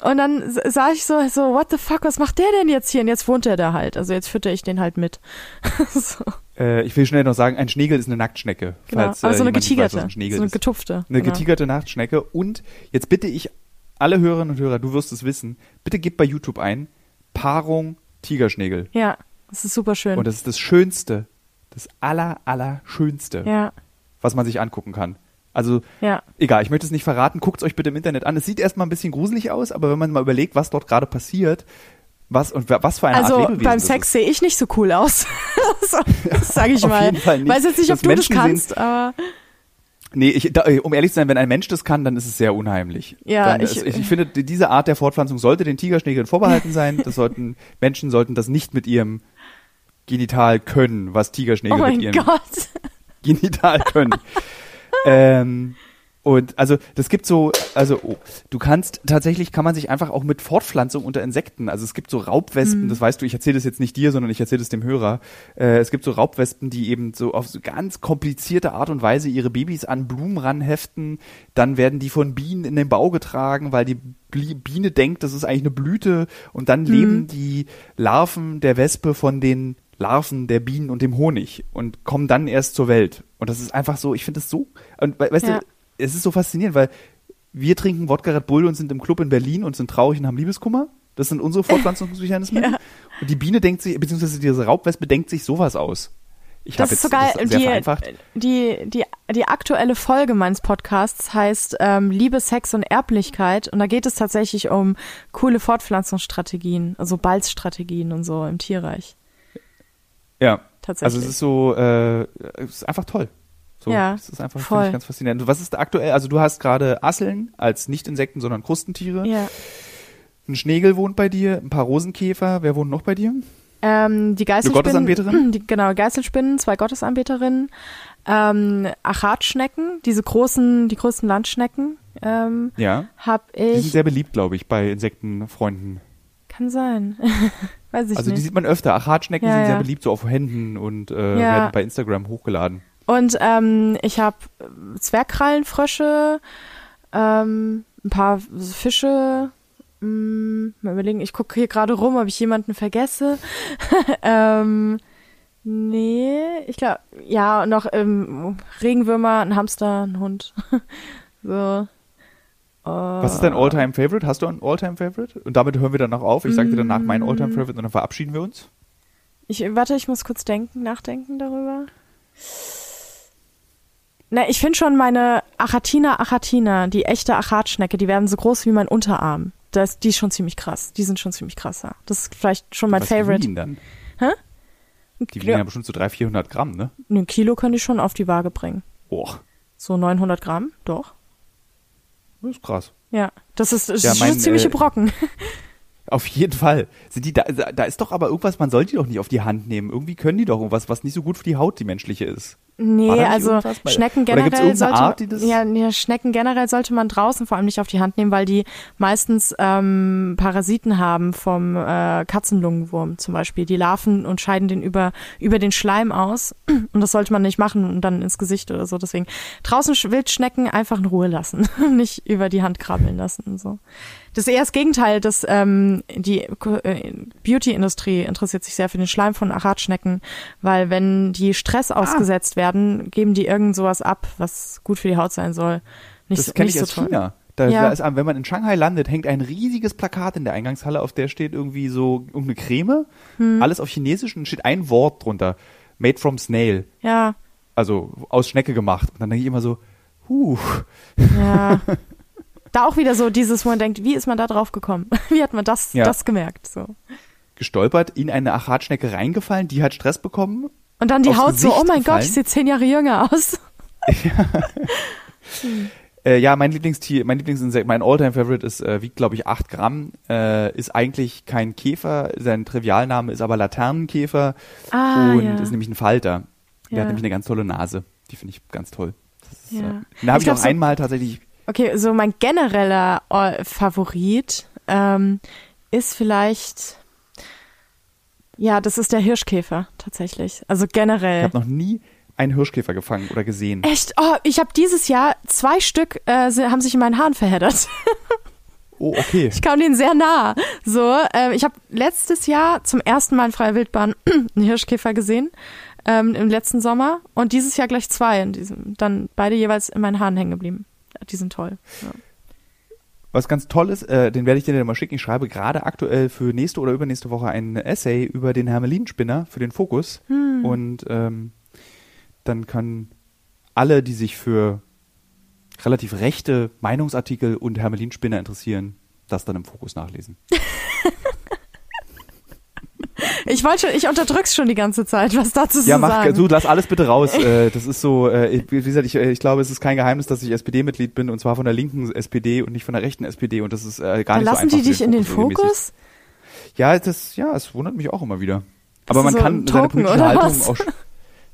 Und dann sah ich so, so, what the fuck, was macht der denn jetzt hier? Und jetzt wohnt er da halt. Also jetzt fütter ich den halt mit. so, Äh, ich will schnell noch sagen, ein Schnegel ist eine Nacktschnecke. genau. Falls, Aber äh, so eine nicht weiß, getigerte, was ein so eine ist. getupfte. Eine genau. getigerte Nachtschnecke. Und jetzt bitte ich alle Hörerinnen und Hörer, du wirst es wissen, bitte gib bei YouTube ein, Paarung Tigerschnegel. Ja, das ist super schön. Und das ist das Schönste, das aller, aller Schönste, ja, was man sich angucken kann. Also, ja. egal, ich möchte es nicht verraten, guckt es euch bitte im Internet an. Es sieht erstmal ein bisschen gruselig aus, aber wenn man mal überlegt, was dort gerade passiert, was und wa- was für eine Also Art Lebewesen beim das Sex sehe ich nicht so cool aus. das sage ich Auf mal. jeden Fall nicht. Weiß jetzt nicht, ob Das du das Menschen sehen- kannst, aber Nee, ich, da, um ehrlich zu sein, wenn ein Mensch das kann, dann ist es sehr unheimlich. Ja, ich- ist, ich, ich finde, die- diese Art der Fortpflanzung sollte den Tigerschnägeln vorbehalten sein. Das sollten, Menschen sollten das nicht mit ihrem Genital können, was oh Tigerschnägel mit mein ihrem Gott. Genital können. ähm, und also das gibt so, also oh, du kannst tatsächlich kann man sich einfach auch mit Fortpflanzung unter Insekten, also es gibt so Raubwespen, Mhm. das weißt du, ich erzähle das jetzt nicht dir, sondern ich erzähle es dem Hörer. Äh, es gibt so Raubwespen, die eben so auf so ganz komplizierte Art und Weise ihre Babys an Blumen ranheften, dann werden die von Bienen in den Bau getragen, weil die Biene denkt, das ist eigentlich eine Blüte und dann leben die Larven der Wespe von den Larven der Bienen und dem Honig und kommen dann erst zur Welt. Und das ist einfach so, ich finde das so, und we- weißt Ja. du, es ist so faszinierend, weil wir trinken Wodka Red Bull und sind im Club in Berlin und sind traurig und haben Liebeskummer. Das sind unsere Fortpflanzungsmechanismen. Ja. Und die Biene denkt sich, beziehungsweise diese Raubwespe denkt sich sowas aus. Ich Das ist jetzt so geil. das sehr Die, vereinfacht. die, die, die aktuelle Folge meines Podcasts heißt ähm, Liebe, Sex und Erblichkeit. Und da geht es tatsächlich um coole Fortpflanzungsstrategien, also Balzstrategien und so im Tierreich. Ja. Tatsächlich. Also es ist so, äh, es ist einfach toll. So, Ja, es ist einfach voll. ich ganz faszinierend. Was ist aktuell? Also du hast gerade Asseln als nicht Insekten, sondern Krustentiere. ja. Ein Schnegel wohnt bei dir, ein paar Rosenkäfer. Wer wohnt noch bei dir? Ähm, die Geißelspinnen. Gottesanbeterin? Die, genau, Geißelspinnen, zwei Gottesanbeterinnen. Ähm, Achatschnecken, diese großen, die größten Landschnecken, ähm, Ja. hab Die sind ich. sehr beliebt, glaube ich, bei Insektenfreunden. Kann sein. Weiß ich Also die nicht. sieht man öfter. Achatschnecken Ja, sind sehr ja. beliebt, so auf Händen und äh, Ja. werden bei Instagram hochgeladen. Und ähm, ich habe Zwergkrallenfrösche, ähm, ein paar Fische. Mm, mal überlegen, ich gucke hier gerade rum, ob ich jemanden vergesse. ähm, nee, ich glaube, ja, noch ähm, Regenwürmer, ein Hamster, ein Hund. so. Was ist dein Alltime Favorite? Hast du ein Alltime Favorite? Und damit hören wir dann noch auf. Ich sage dir danach mein Mm. Alltime Favorite und dann verabschieden wir uns. Ich, warte, ich muss kurz denken, nachdenken darüber. Na, ich finde schon meine Achatina achatina, die echte Achatschnecke, die werden so groß wie mein Unterarm. Das, die ist schon ziemlich krass. Die sind schon ziemlich krasser. Das ist vielleicht schon mein Was Favorite. wiegen dann? Hä? Die wiegen ja bestimmt so 300, 400 Gramm, ne? Ein Kilo können die schon auf die Waage bringen. Boah, So 900 Gramm, doch. das ist krass. Ja, das ist, das Ja, ist schon mein, ziemliche äh, Brocken. Auf jeden Fall. Sind die da, da ist doch aber irgendwas, man soll die doch nicht auf die Hand nehmen. Irgendwie können die doch irgendwas, was nicht so gut für die Haut, die menschliche ist. Nee, also Schnecken generell sollte Art, ja, ja, Schnecken generell sollte man draußen vor allem nicht auf die Hand nehmen, weil die meistens ähm, Parasiten haben vom äh, Katzenlungenwurm zum Beispiel. Die larven und scheiden den über über den Schleim aus und das sollte man nicht machen und dann ins Gesicht oder so. Deswegen draußen Sch- Wildschnecken einfach in Ruhe lassen, nicht über die Hand krabbeln lassen und so. Das ist eher das Gegenteil, dass ähm, die äh, Beauty-Industrie interessiert sich sehr für den Schleim von Achatschnecken, weil wenn die Stress Ah. ausgesetzt werden, geben die irgend sowas ab, was gut für die Haut sein soll. Nicht, Das kenne ich so aus toll. China. Da, Ja. da ist, wenn man in Shanghai landet, hängt ein riesiges Plakat in der Eingangshalle, auf der steht irgendwie so irgendeine Creme, Hm. alles auf Chinesisch und steht ein Wort drunter. Made from snail. Ja, Also aus Schnecke gemacht. Und dann denke ich immer so, huh. ja. da auch wieder so dieses, wo man denkt, wie ist man da drauf gekommen? Wie hat man das, Ja. das gemerkt? So. Gestolpert, in eine Achatschnecke reingefallen, die hat Stress bekommen. Und dann die Haut so, Gesicht oh mein gefallen? Gott, ich sehe zehn Jahre jünger aus. Äh, ja, mein Lieblingstier, mein Lieblingsinsekt, mein Alltime Favorite ist, äh, wiegt glaube ich 8 Gramm, äh, ist eigentlich kein Käfer, sein Trivialname ist aber Laternenkäfer Ah, und ja. ist nämlich ein Falter. Der Ja. hat nämlich eine ganz tolle Nase. Die finde ich ganz toll. Ist, Ja. äh, den habe Ich ich, auch so- einmal tatsächlich Okay, so mein genereller äh, Favorit ähm, ist vielleicht, ja, das ist der Hirschkäfer tatsächlich. Also Ich generell. habe noch nie einen Hirschkäfer gefangen oder gesehen. Echt? Oh, ich habe dieses Jahr zwei Stück äh, sie- haben sich in meinen Haaren verheddert. Oh, okay. Ich kam denen sehr nah. So, ähm, ich habe letztes Jahr zum ersten Mal in freier Wildbahn einen Hirschkäfer gesehen, ähm, im letzten Sommer. Und dieses Jahr gleich zwei. In diesem, dann beide jeweils in meinen Haaren hängen geblieben. Die sind toll. Ja. Was ganz toll ist, äh, den werde ich dir dann mal schicken. Ich schreibe gerade aktuell für nächste oder übernächste Woche ein Essay über den Hermelinspinner für den Fokus. Hm. Und ähm, dann können alle, die sich für relativ rechte Meinungsartikel und Hermelinspinner interessieren, das dann im Fokus nachlesen. Ich wollte schon, ich unterdrück's schon die ganze Zeit, was dazu zu Ja, mach, sagen. du lass alles bitte raus. Äh, das ist so, äh, wie gesagt, ich, äh, ich glaube, es ist kein Geheimnis, dass ich SPD-Mitglied bin und zwar von der linken SPD und nicht von der rechten SPD und das ist gar Dann nicht so lassen einfach die für dich in den regelmäßig. Fokus? Ja, das, ja, es wundert mich auch immer wieder. Aber man so kann ein seine Token, politische Haltung was? auch.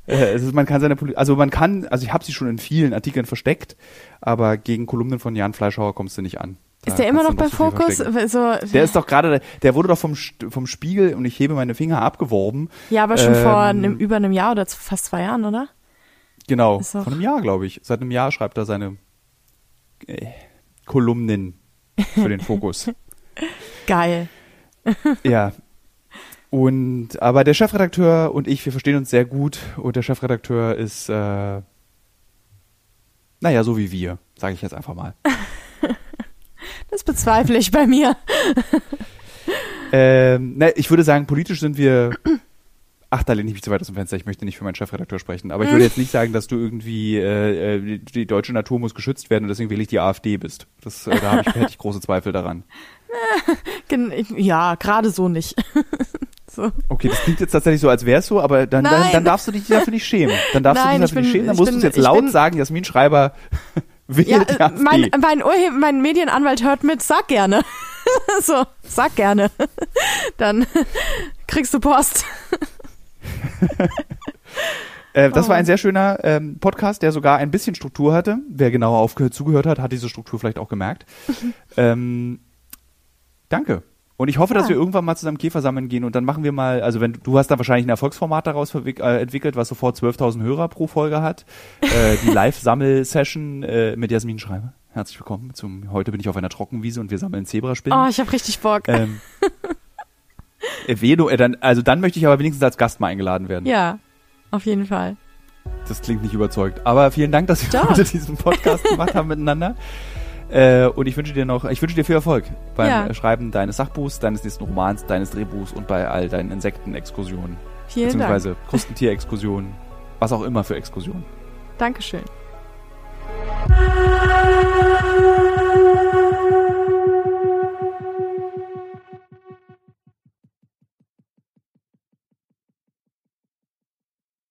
Ist, man kann seine also man kann, also ich habe sie schon in vielen Artikeln versteckt, aber gegen Kolumnen von Jan Fleischhauer kommst du nicht an. Ist der immer noch bei Fokus? So, Der ist doch gerade, der wurde doch vom, vom Spiegel und ich hebe meine Finger abgeworben. ja, aber schon vor ähm, einem, über einem Jahr oder fast zwei Jahren, oder? Genau, von einem Jahr, glaube ich. Seit einem Jahr schreibt er seine äh, Kolumnen für den Fokus. Geil. ja. Und aber der Chefredakteur und ich, wir verstehen uns sehr gut und der Chefredakteur ist äh, naja, so wie wir, sage ich jetzt einfach mal. Das bezweifle ich bei mir. ähm, ne, ich würde sagen, politisch sind wir Ach, da lehne ich mich zu weit aus dem Fenster. Ich möchte nicht für meinen Chefredakteur sprechen. Aber ich würde jetzt nicht sagen, dass du irgendwie äh, äh, die, deutsche Natur muss geschützt werden und deswegen wähle ich die AfD bist. Das, äh, da ich, hätte ich große Zweifel daran. Ja, gerade so nicht. so. Okay, das klingt jetzt tatsächlich so, als wäre es so, aber dann, dann, dann darfst du dich dafür nicht schämen. Dann darfst Nein, du ich dich dafür nicht bin- schämen. Dann musst du es jetzt laut bin- sagen, Jasmin Schreiber Ja, äh, mein, mein, Urhe mein Medienanwalt hört mit, sag gerne. so, sag gerne. Dann kriegst du Post. Äh, das Oh. war ein sehr schöner ähm, Podcast, der sogar ein bisschen Struktur hatte. Wer genauer aufgehört zugehört hat, hat diese Struktur vielleicht auch gemerkt. ähm, danke. Und ich hoffe, dass Ja. wir irgendwann mal zusammen Käfer sammeln gehen und dann machen wir mal, also wenn du hast da wahrscheinlich ein Erfolgsformat daraus äh, entwickelt, was sofort 12.000 Hörer pro Folge hat. Äh, die Live-Sammel-Session äh, mit Jasmin Schreiber. Herzlich willkommen zum, heute bin ich auf einer Trockenwiese und wir sammeln Zebraspinnen. Oh, ich habe richtig Bock. ähm, äh, du, äh, dann, also dann möchte ich aber wenigstens als Gast mal eingeladen werden. ja, auf jeden Fall. Das klingt nicht überzeugt. Aber vielen Dank, dass wir Doch. heute diesen Podcast gemacht haben miteinander. Äh, und ich wünsche dir noch, ich wünsche dir viel Erfolg beim Ja. Schreiben deines Sachbuchs, deines nächsten Romans, deines Drehbuchs und bei all deinen Insektenexkursionen. Vielen Dank. beziehungsweise Krustentierexkursionen, was auch immer für Exkursionen. Dankeschön.